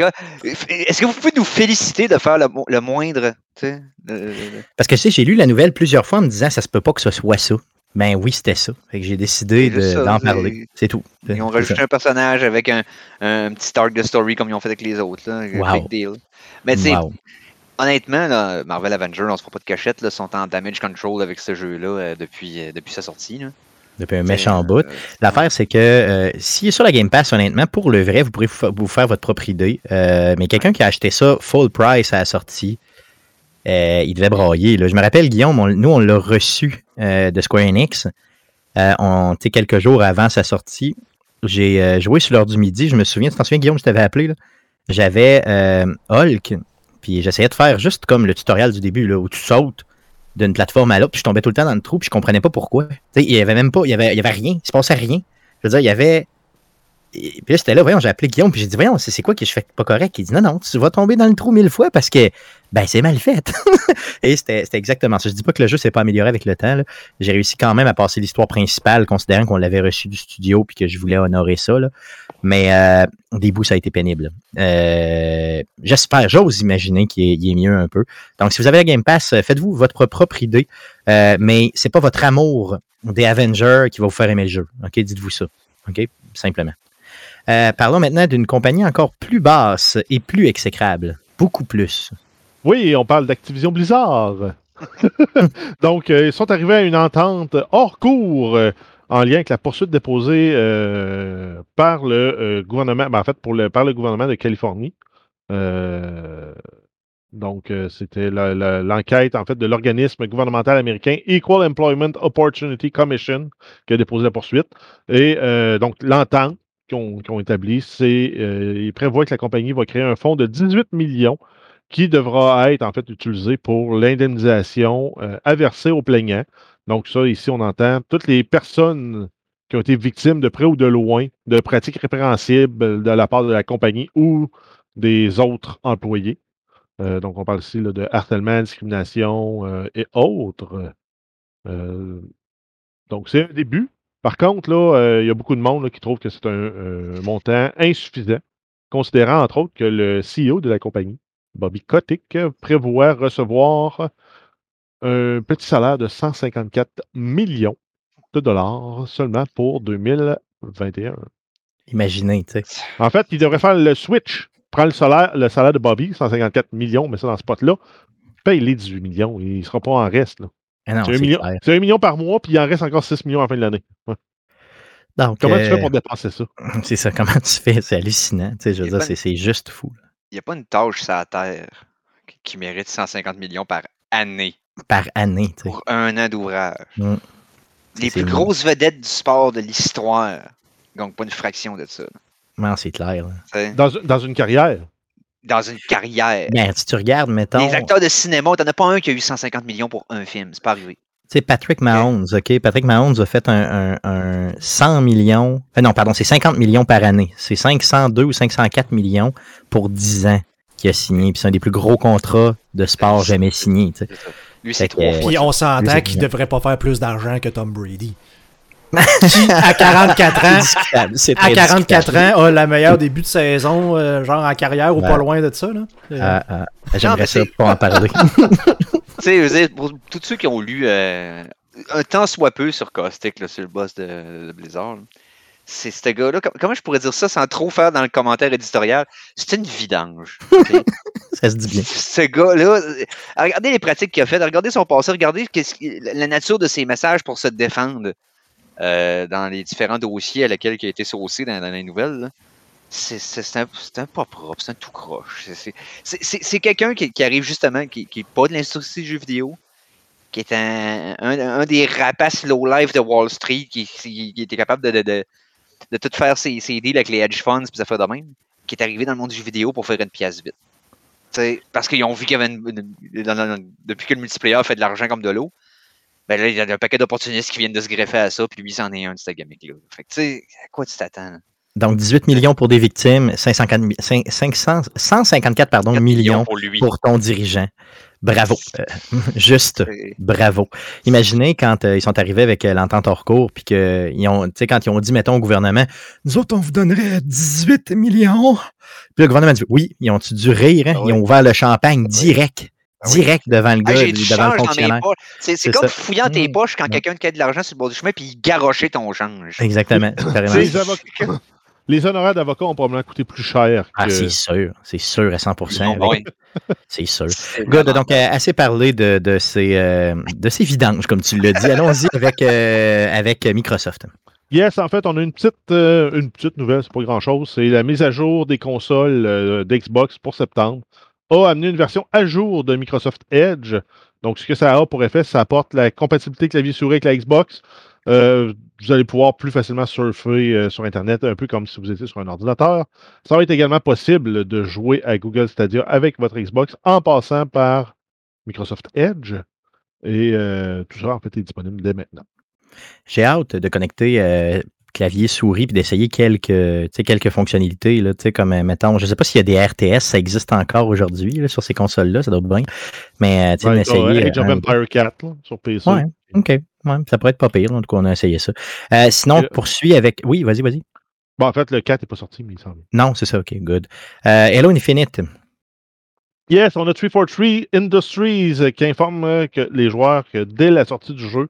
Est-ce que vous pouvez nous féliciter de faire le, le moindre le- le- Parce que tu sais, j'ai lu la nouvelle plusieurs fois en me disant ça se peut pas que ce soit ça. Ben oui, c'était ça. Fait que j'ai décidé de- d'en parler. C'est tout. Ils ont rajouté un personnage avec un, un petit arc de story comme ils ont fait avec les autres. Là. Wow. Big deal. Mais tu sais, Wow. honnêtement, là, Marvel Avengers, on se fera pas de cachette, là, sont en damage control avec ce jeu-là euh, depuis, euh, depuis sa sortie. Là. Depuis un méchant bout. L'affaire, c'est que euh, s'il est sur la Game Pass, honnêtement, pour le vrai, vous pourrez vous fa- vous faire votre propre idée. Euh, mais quelqu'un qui a acheté ça full price à la sortie, euh, il devait brailler. là. Je me rappelle, Guillaume, on- nous, on l'a reçu de Square Enix. On, quelques jours avant sa sortie. J'ai joué sur l'heure du midi. Je me souviens, tu t'en souviens, Guillaume, je t'avais appelé. J'avais Hulk, puis j'essayais de faire juste comme le tutoriel du début, là, où tu sautes d'une plateforme à l'autre, puis je tombais tout le temps dans le trou, puis je comprenais pas pourquoi. Il y avait même pas, il y avait, y avait rien, il se passait rien. Je veux dire, il y avait. Puis là, c'était là, voyons, j'ai appelé Guillaume, puis j'ai dit, voyons, c'est quoi que je fais pas correct? Il dit, non, non, tu vas tomber dans le trou mille fois parce que, ben, c'est mal fait. Et c'était exactement ça. Je dis pas que le jeu s'est pas amélioré avec le temps. J'ai réussi quand même à passer l'histoire principale, considérant qu'on l'avait reçu du studio, puis que je voulais honorer ça. là. Mais euh, au début, ça a été pénible. Euh, J'espère, j'ose imaginer qu'il est, est mieux un peu. Donc, si vous avez la Game Pass, euh, faites-vous votre propre idée. Euh, mais c'est pas votre amour des Avengers qui va vous faire aimer le jeu. OK, dites-vous ça. OK, simplement. Euh, parlons maintenant d'une compagnie encore plus basse et plus exécrable. Beaucoup plus. Oui, on parle d'Activision Blizzard. Donc, euh, ils sont arrivés à une entente hors cours euh, en lien avec la poursuite déposée euh, par le euh, gouvernement, ben, en fait, par le gouvernement de Californie. Euh, donc, c'était l'enquête, en fait, de l'organisme gouvernemental américain Equal Employment Opportunity Commission qui a déposé la poursuite. Et donc, l'entente qu'ils ont établie, c'est, euh, ils prévoient que la compagnie va créer un fonds de 18 millions qui devra être en fait utilisé pour l'indemnisation euh, aux plaignants. Donc ça, ici, on entend toutes les personnes qui ont été victimes de près ou de loin de pratiques répréhensibles de la part de la compagnie ou des autres employés. Euh, donc on parle ici de harcèlement, discrimination euh, et autres. Euh, donc c'est un début. Par contre, là, il y a beaucoup de monde qui trouve que c'est un, montant insuffisant, considérant entre autres que le CEO de la compagnie, Bobby Kotick prévoit recevoir un petit salaire de 154 millions de dollars seulement pour 2021. Imaginez, tu sais. En fait, il devrait faire le switch. Prends le salaire, le salaire de Bobby, 154 millions, mais ça dans ce pot-là, paye les 18 millions. Il ne sera pas en reste. là. Ah non, C'est un, million, clair. c'est un million par mois, puis il en reste encore 6 millions à la fin de l'année. Ouais. Donc, Comment tu euh, fais pour dépenser ça? C'est ça, comment tu fais? C'est hallucinant. Tu sais, je veux dire, c'est- c'est juste fou. là. Il n'y a pas une tâche sur la Terre qui- qui mérite 150 millions par année Par année, pour un an d'ouvrage. Mm. Les C'est plus grosses vedettes du sport de l'histoire gagnent pas une fraction de ça. Non, c'est clair. Dans, dans une carrière. Dans une carrière. Ben, si tu regardes, mettons, Les acteurs de cinéma, t'en as pas un qui a eu 150 millions pour un film. C'est pas arrivé. sais, Patrick Mahomes, OK? Patrick Mahomes a fait un, un- un 100 millions. euh, non, pardon, c'est 50 millions par année. C'est 502 ou 504 millions pour 10 ans qu'il a signé. Puis c'est un des plus gros contrats de sport jamais signé. Lui, c'est trois euh, fois. Puis on s'entend qu'il devrait pas faire plus d'argent que Tom Brady. Qui, à 44 C'est ans, à très 44 discutable. ans, a la meilleure début de saison, euh, genre en carrière ou Ouais. pas loin de ça. Là. Euh, Ah, ah, mais J'aimerais ça pas en parler. Tu sais, pour tous ceux qui ont lu euh, un temps soit peu sur Caustic, là, sur le boss de, de Blizzard, là, c'est ce gars-là, com- comment je pourrais dire ça sans trop faire dans le commentaire éditorial? C'est une vidange. ça se dit bien. ce gars-là, euh, regardez les pratiques qu'il a faites, regardez son passé, regardez la nature de ses messages pour se défendre euh, dans les différents dossiers à lesquels il a été saucé dans, dans les nouvelles. là. C'est un, c'est un pas propre, c'est un tout croche. C'est- c'est- C'est c'est- c'est quelqu'un qui, qui arrive justement, qui n'est pas de l'industrie du jeu vidéo, qui est un, un, un des rapaces low-life de Wall Street, qui, qui- qui était capable de, de, de, de tout faire ses, ses deals avec les hedge funds et ça fait de même, qui est arrivé dans le monde du jeu vidéo pour faire une pièce vite. T'sais, parce qu'ils ont vu qu'il y avait une- une- dans- dans- depuis que le multiplayer fait de l'argent comme de l'eau, ben là, il y a un paquet d'opportunistes qui viennent de se greffer à ça, puis lui, c'en est un de ce gimmick-là. Fait que, tu sais, à quoi tu t'attends? Donc, 18 millions pour des victimes, 550 mi- cin- 500 154 pardon, 4 millions pour lui. pour ton dirigeant. Bravo. Euh, juste bravo. Imaginez quand euh, ils sont arrivés avec euh, l'entente hors cours, puis que ils ont, tu sais, quand ils ont dit, mettons, au gouvernement, nous autres, on vous donnerait 18 millions. Puis le gouvernement a dit, oui, ils ont dû rire, hein? Ah ils ont ouvert le champagne direct. Ah oui. direct devant le Ah, gars, devant le change fonctionnaire. C'est comme ça. fouiller dans tes Mm. poches quand Ouais. quelqu'un qui a de l'argent sur le bord du chemin puis il garochait ton change. Exactement. Les, honoraires d'avocats ont probablement coûté plus cher Ah, c'est sûr, c'est sûr à 100%. Bon, avec- ouais. C'est sûr. Vraiment donc euh, assez parlé de, de, ces, euh, de ces vidanges, comme tu l'as dit. Allons-y avec, euh, avec Microsoft. Yes, en fait, on a une petite, euh, une petite nouvelle, c'est pas grand-chose. C'est la mise à jour des consoles euh, d'Xbox pour septembre. A amené une version à jour de Microsoft Edge. Donc, ce que ça a pour effet, ça apporte la compatibilité clavier-souris avec la Xbox. Euh, vous allez pouvoir plus facilement surfer euh, sur Internet, un peu comme si vous étiez sur un ordinateur. Ça va être également possible de jouer à Google Stadia avec votre Xbox en passant par Microsoft Edge. Et euh, tout ça, en fait, est disponible dès maintenant. J'ai hâte de connecter clavier souris puis d'essayer quelques, quelques fonctionnalités. Là, comme, mettons, je ne sais pas s'il y a des RTS, ça existe encore aujourd'hui sur ces consoles-là, ça doit être bien. Mais tu sais, Ouais, d'essayer, Age of Empire 4 là, sur PC. Ouais. OK. Ouais, ça pourrait être pas pire. En tout cas, on a essayé ça. Euh, sinon, Euh, poursuit avec. Oui, vas-y, vas-y. Bon, en fait, le 4 n'est pas sorti, mais il vient. Non, c'est ça, OK, good. Euh, Hello Infinite. Yes, on a 343 Industries euh, qui informe que les joueurs que dès la sortie du jeu,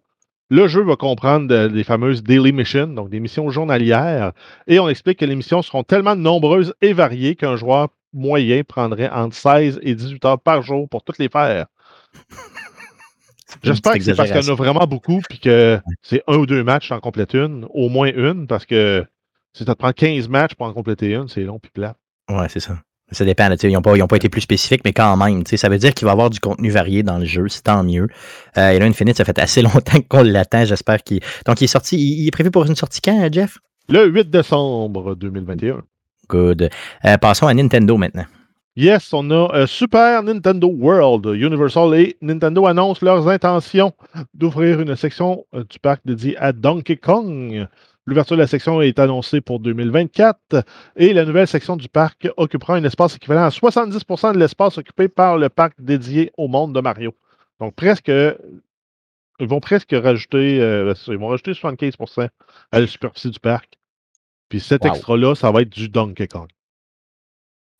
le jeu va comprendre des fameuses daily missions, donc des missions journalières, et on explique que les missions seront tellement nombreuses et variées qu'un joueur moyen prendrait entre 16 et 18 heures par jour pour toutes les faire. J'espère que c'est parce qu'il y en a vraiment beaucoup, puis que c'est un ou deux matchs, en complètes une, au moins une, parce que si ça te prend 15 matchs pour en compléter une, c'est long puis plat. Ouais, c'est ça. Ça dépend. là, Ils n'ont pas, ils ont pas été plus spécifiques, mais quand même, ça veut dire qu'il va y avoir du contenu varié dans le jeu, c'est tant mieux. Euh, Halo Infinite, ça fait assez longtemps qu'on l'attend, j'espère qu'il. Donc, il est sorti, il, il est prévu pour une sortie quand, euh, Jeff? Le 8 décembre 2021. Good. Euh, passons à Nintendo maintenant. Yes, on a euh, Super Nintendo World. Universal et Nintendo annoncent leurs intentions d'ouvrir une section euh, du parc dédiée à Donkey Kong. L'ouverture de la section est annoncée pour 2024 et la nouvelle section du parc occupera un espace équivalent à 70% de l'espace occupé par le parc dédié au monde de Mario. Donc presque, ils vont presque rajouter, euh, ils vont rajouter 75% à la superficie du parc. Puis cet Wow. extra-là, ça va être du Donkey Kong.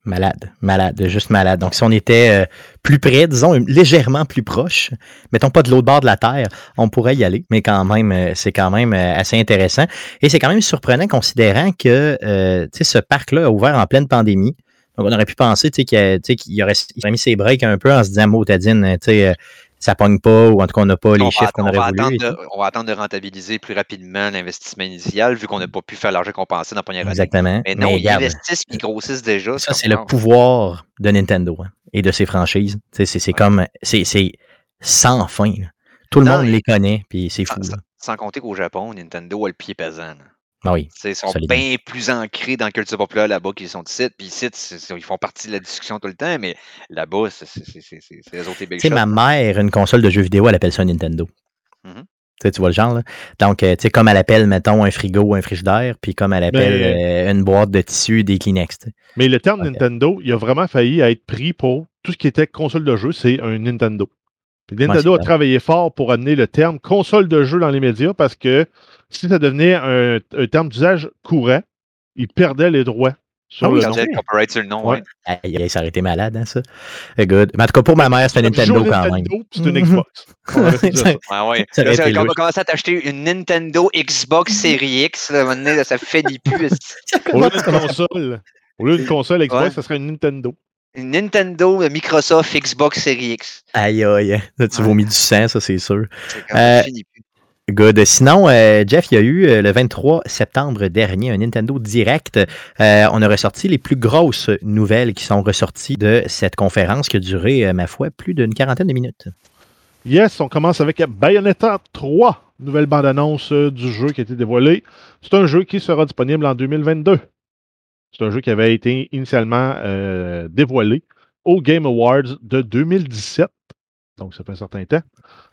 Malade, malade, juste malade. Donc, si on était euh, plus près, disons légèrement plus proche, mettons pas de l'autre bord de la Terre, on pourrait y aller, mais quand même, euh, c'est quand même euh, assez intéressant. Et c'est quand même surprenant considérant que ce parc-là a ouvert en pleine pandémie. Donc, on aurait pu penser qu'il qu'il aurait, aurait mis ses breaks un peu en se disant, Motadine, tu sais, ça pogne pas, ou en tout cas, on n'a pas les on, chiffres qu'on on aurait va voulu. attendre de, on va attendre de rentabiliser plus rapidement l'investissement initial vu qu'on n'a pas pu faire l'argent qu'on pensait dans la première année. Exactement. Mais non, Mais ils regarde, investissent et ils grossissent déjà. Ça, c'est le pouvoir de Nintendo hein, et de ses franchises. C'est comme. C'est sans fin. là. Tout le monde les connaît, puis c'est fou. Sans compter qu'au Japon, Nintendo a le pied pesant. là. Oui. Sais, Ils sont bien plus ancrés dans la culture populaire là-bas qu'ils sont ici. Puis ici, ils font partie de la discussion tout le temps, mais là-bas, c'est autres les big Tu sais, ma mère, une console de jeux vidéo, elle appelle ça un Nintendo. Mhm. Tu sais, tu vois le genre, là. Donc, euh, tu sais, comme elle appelle, mettons, un frigo ou un frigidaire, puis comme elle appelle euh, une boîte de tissu des Kleenex. Mais le terme. Nintendo, il a vraiment failli être pris pour tout ce qui était console de jeu, c'est un Nintendo. Puis Nintendo a travaillé fort pour amener le terme console de jeu dans les médias parce que si ça devenait un, un terme d'usage courant, il perdait les droits sur Ah oui, le Ils nom. copyright sur le nom, Ouais. ouais. Aïe, aïe, ça aurait été malade, hein, ça. Euh, Good. Mais en tout cas, pour ma mère, c'est un Nintendo quand même. Nintendo, puis c'est une Mhm. Xbox. Ouais, ouais. Ça Là, été quand on va commencer à t'acheter une Nintendo Xbox Series X, là, à un moment donné, là, ça finit plus. Au lieu d'une console, au lieu d'une console Xbox, Ouais. ça serait une Nintendo. Une Nintendo, Microsoft, Xbox Series X. Aïe, aïe. Là, tu Ouais. vomis du sang, ça, c'est sûr. C'est Euh. Good. Sinon, euh, Jeff, il y a eu euh, le 23 septembre dernier un Nintendo Direct. Euh, on a ressorti les plus grosses nouvelles qui sont ressorties de cette conférence qui a duré, ma foi, plus d'une quarantaine de minutes. Yes, on commence avec Bayonetta 3, nouvelle bande-annonce du jeu qui a été dévoilée. C'est un jeu qui sera disponible en 2022. C'est un jeu qui avait été initialement dévoilé au Game Awards de 2017. Donc, ça fait un certain temps.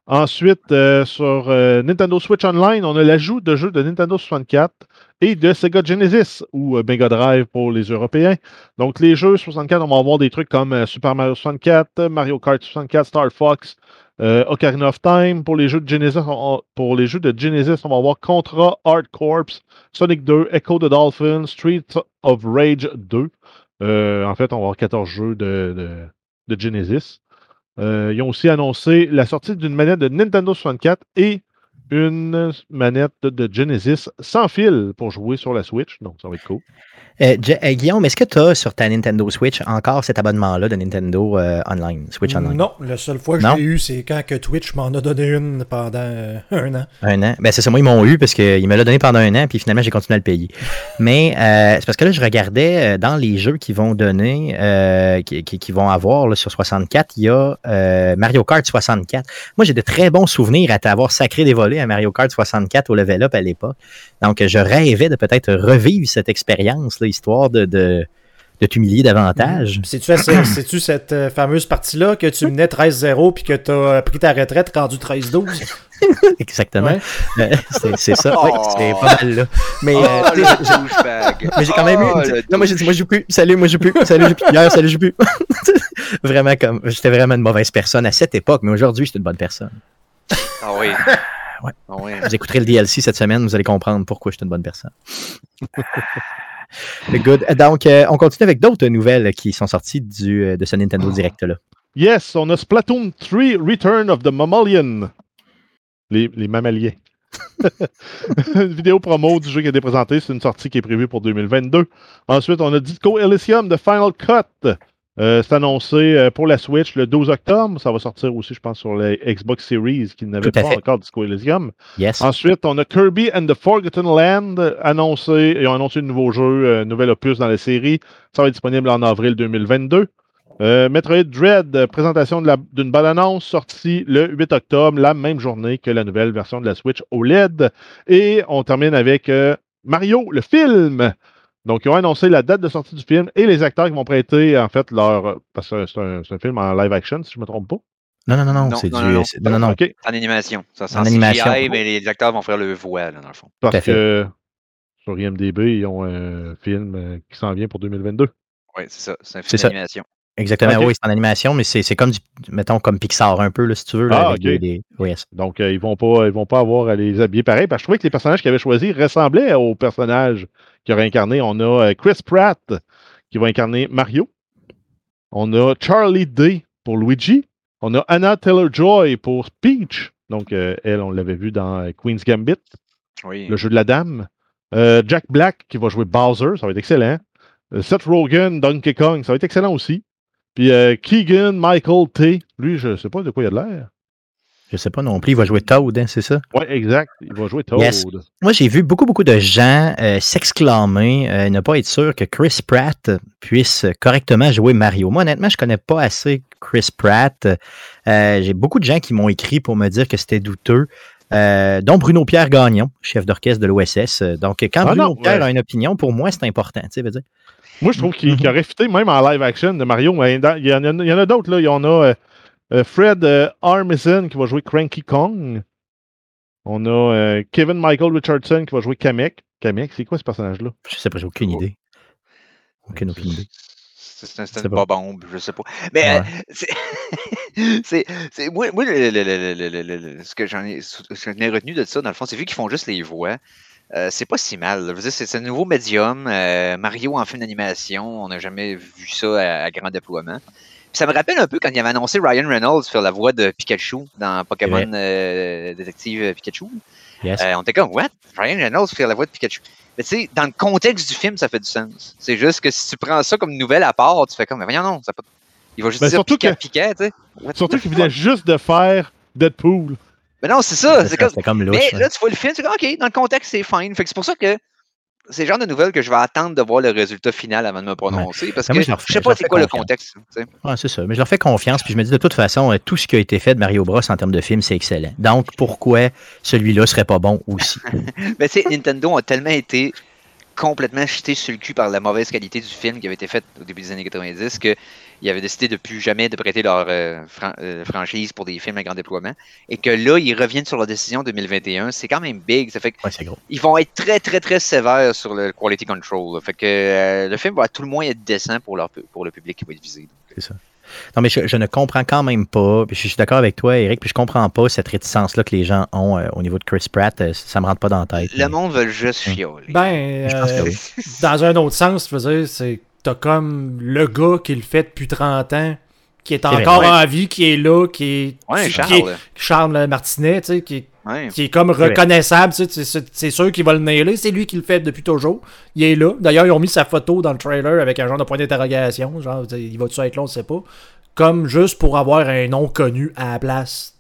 Ensuite, euh, sur euh, Nintendo Switch Online, on a l'ajout de jeux de Nintendo 64 et de Sega Genesis ou euh, Mega Drive pour les Européens. Donc, les jeux 64, on va avoir des trucs comme Super Mario 64, Mario Kart 64, Star Fox, Ocarina of Time. Pour les jeux de Genesis, on, pour les jeux de Genesis, on va avoir Contra, Hard Corps, Sonic 2, Echo the Dolphin, Street of Rage 2. Euh, en fait, on va avoir 14 jeux de Genesis. Euh, ils ont aussi annoncé la sortie d'une manette de Nintendo 64 et une manette de Genesis sans fil pour jouer sur la Switch. Donc, ça va être cool. Euh, euh, Guillaume, est-ce que tu as sur ta Nintendo Switch encore cet abonnement-là de Nintendo euh, Online, Switch Online? Non, la seule fois que je l'ai eu, c'est quand que Twitch m'en a donné une pendant euh, un an. Un an? Ben, c'est ça, moi, ils m'ont eu parce qu'il me l'a donné pendant un an, puis finalement, j'ai continué à le payer. Mais c'est parce que là, je regardais dans les jeux qu'ils vont donner, qui, qui- qui vont avoir là, sur 64, il y a Mario Kart 64. Moi, j'ai de très bons souvenirs à t'avoir sacré des volets à Mario Kart 64 au level up à l'époque. Donc, je rêvais de peut-être revivre cette expérience, là, histoire de, de, de t'humilier davantage. C'est-tu c'est- c'est-tu cette euh, fameuse partie-là que tu menais 13-0 puis que tu as pris ta retraite rendu 13-12? Exactement. Ouais. Euh, c'est ça. Oui, c'est pas mal là. Mais, Oh, euh, le j'ai- douchebag. Mais j'ai quand même eu. Oh, une- Non, moi j'ai dit, moi je joue plus. Salut, moi je joue plus. Salut, je joue plus. Hier, salut, je joue plus. vraiment comme. J'étais vraiment une mauvaise personne à cette époque, mais aujourd'hui, je suis une bonne personne. Ah oui. Ouais. Ah oui. Vous écouterez le DLC cette semaine, vous allez comprendre pourquoi je suis une bonne personne. Good. Donc, euh, on continue avec d'autres nouvelles qui sont sorties du, euh, de ce Nintendo Direct-là. Yes, on a Splatoon 3 Return of the Mammalian. Les, les mammaliens. une vidéo promo du jeu qui a été présentée. C'est une sortie qui est prévue pour 2022. Ensuite, on a Disco Elysium de Final Cut. Euh, c'est annoncé euh, pour la Switch le 12 octobre. Ça va sortir aussi, je pense, sur la Xbox Series qui n'avait pas fait. encore Disco Elysium. Yes. Ensuite, on a Kirby and the Forgotten Land annoncé. Ils ont annoncé un nouveau jeu, euh, nouvel opus dans la série. Ça va être disponible en avril 2022. Euh, Metroid Dread, euh, présentation d'une bonne annonce, sortie le 8 octobre, la même journée que la nouvelle version de la Switch OLED. Et on termine avec euh, Mario, le film. Donc, ils ont annoncé la date de sortie du film et les acteurs qui vont prêter, en fait, leur. Parce que c'est un, film en live action, si je ne me trompe pas. Non, non, non, non, c'est du. non, non. c'est- Non, non, non. OK. En animation. Ça, En en, animation. CGI, mais les acteurs vont faire le voix, là, dans le fond. Tout à Parce que sur IMDB, ils ont un film euh, qui s'en vient pour 2022. Oui, c'est ça. C'est un film d'animation. Exactement. Oui, c'est en animation, mais c'est c'est comme du. Mettons, comme Pixar un peu, là, si tu veux. Là, Ah, oui, yes. Donc, euh, ils vont pas, ils vont pas avoir à les habiller pareil. Parce que je trouvais que les personnages qu'ils avaient choisis ressemblaient aux personnages qu'ils auraient incarnés. On a euh, Chris Pratt qui va incarner Mario. On a Charlie Day pour Luigi. On a Anna Taylor-Joy pour Peach. Donc, euh, elle, on l'avait vu dans euh, Queen's Gambit, Oui. le jeu de la dame. Euh, Jack Black qui va jouer Bowser, ça va être excellent. Euh, Seth Rogen, Donkey Kong, ça va être excellent aussi. Puis Keegan Michael T. Lui, je sais pas de quoi il a de l'air. Je sais pas non plus. Il va jouer Toad, hein, c'est ça? Ouais, exact. Il va jouer Toad. Yes. Moi, j'ai vu beaucoup, beaucoup de gens euh, s'exclamer, euh, ne pas être sûr que Chris Pratt puisse correctement jouer Mario. Moi, honnêtement, je connais pas assez Chris Pratt. Euh, j'ai beaucoup de gens qui m'ont écrit pour me dire que c'était douteux. Euh, dont Bruno Pierre Gagnon, chef d'orchestre de l'OSS. Donc, quand Ah Bruno non, Pierre ouais. a une opinion, pour moi, c'est important. Tu sais, veux dire. Moi, je trouve qu'il qu'il aurait fité même en live action de Mario. mais Il y en a, d'autres. là. Il y en a Fred euh, Armisen qui va jouer Cranky Kong. On a euh, Kevin Michael Richardson qui va jouer Kamek. Kamek, c'est quoi ce personnage-là? Je sais pas, j'ai aucune Oh. idée. Aucune, aucune idée. C'est c'est un- c'est C'est une pas. bombe, je sais pas. Mais euh, c'est- Moi, ce que j'en ai, ce que j'en ai retenu de ça, dans le fond, c'est vu qu'ils font juste les voix. euh, c'est pas si mal. C'est un nouveau médium. euh, Mario en film d'animation, on n'a jamais vu ça à, à grand déploiement. Puis ça me rappelle un peu quand il avait annoncé Ryan Reynolds faire la voix de Pikachu dans Pokémon euh, Détective Pikachu. Yes. Euh, on était comme, what? Ryan Reynolds fait la voix de Pikachu. Mais tu sais, dans le contexte du film, ça fait du sens. C'est juste que si tu prends ça comme nouvelle à part, tu fais comme, mais voyons, non, ça pas... il va juste Ben, dire surtout Pika, que- Pika, tu sais. Surtout the qu'il venait juste de faire Deadpool. Mais non, c'est ça. C'est comme... C'était comme louche. Mais hein. là, tu vois le film, c'est comme, OK, dans le contexte, c'est fine. Fait que c'est pour ça que c'est le genre de nouvelles que je vais attendre de voir le résultat final avant de me prononcer. Parce Ben, que moi, je fais- sais pas c'est quoi le contexte. tu sais. Ouais, c'est ça. Mais je leur fais confiance. Puis je me dis, de toute façon, euh, tout ce qui a été fait de Mario Bros en termes de film, c'est excellent. Donc, pourquoi celui-là serait pas bon aussi? Mais tu sais, Nintendo a tellement été complètement jeté sur le cul par la mauvaise qualité du film qui avait été fait au début des années 90 qu'ils avaient décidé de plus jamais de prêter leur euh, fran- euh, franchise pour des films à grand déploiement et que là, ils reviennent sur leur décision 2021. C'est quand même big. Ça fait Ouais, gros. qu'ils vont être très, très, très sévères sur le quality control. là. Fait que euh, le film va à tout le moins être décent pour, leur, pour le public qui va être visé. C'est ça. Non, mais je, je ne comprends quand même pas. Puis je suis d'accord avec toi, Eric, puis je comprends pas cette réticence-là que les gens ont euh, au niveau de Chris Pratt. Euh, ça me rentre pas dans la tête. Le mais- monde veut juste fioler. Ben, Je pense que oui. dans un autre sens, je veux dire, c'est t'as comme le gars qui le fait depuis 30 ans, qui est encore ouais. en vie, qui est là, qui est. Ouais, qui- Charles. qui est- Charles Martinet, tu sais, qui est Ouais. qui est comme reconnaissable. tu sais, C'est sûr qu'il va le nailer. C'est lui qui le fait depuis toujours. Il est là. D'ailleurs, ils ont mis sa photo dans le trailer avec un genre de point d'interrogation. Genre, tu sais, il va-tu être là, on sait pas. Comme juste pour avoir un nom connu à la place.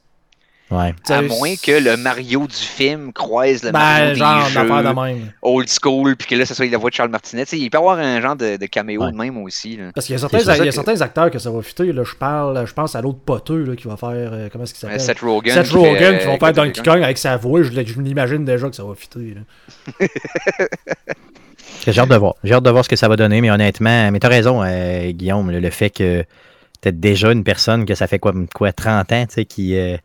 Ouais. À moins que le Mario du film croise le Ben, Mario genre, des d'affaire jeux de même. old school, puis que là, ce soit la voix de Charles Martinet. Tu sais, il peut y avoir un genre de, de caméo Ouais. de même aussi. là. Parce qu'il y a certains, ça il y a que- certains acteurs que ça va fitter. Là. Je parle, je pense à l'autre poteux là, qui va faire. euh, comment est-ce qu'il s'appelle? Seth Rogen. Seth qui Rogen fait, qui va euh, faire Donkey Kong avec sa voix. Je, m'imagine déjà que ça va fitter. là. J'ai hâte de voir. J'ai hâte de voir ce que ça va donner, mais honnêtement, mais t'as raison, euh, Guillaume, le, le fait que t'es déjà une personne que ça fait quoi, quoi 30 ans, tu sais, qui, euh,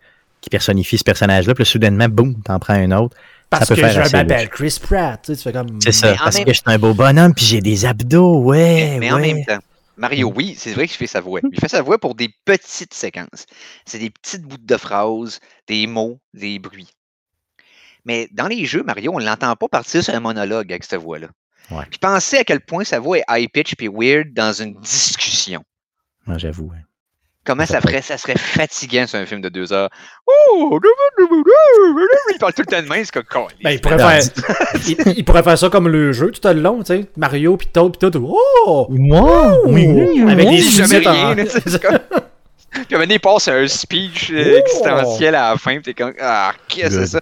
qui personnifie ce personnage-là, puis là, soudainement, boum, t'en prends un autre. Parce peut que faire je m'appelle. Chris Pratt. Tu sais, tu fais comme. C'est ça, Mais parce même- que je suis un beau bonhomme, puis j'ai des abdos, ouais, Mais en ouais. même temps, Mario, oui, c'est vrai qu'il fait sa voix. Il fait sa voix pour des petites séquences. C'est des petites bouts de phrases, des mots, des bruits. Mais dans les jeux, Mario, on ne l'entend pas partir sur un monologue avec cette voix-là. Ouais. Puis pensez à quel point sa voix est high-pitch puis weird dans une discussion. Ouais, J'avoue. ouais. Comment Ça ferait, ça serait fatigant sur un film de deux heures? Oh, il parle tout le temps de main, c'est comme Ben, il, pourrait faire, il, il pourrait faire ça comme le jeu tout le long, tu sais. Mario, pis Toad, pis tout. Oh! Moi, oui, Avec oui. des dit jamais rien. tu sais, c'est comme- Puis à un il passe un speech euh, Oh! existentiel à la fin, puis t'es comme Ah, qu'est-ce que c'est ça?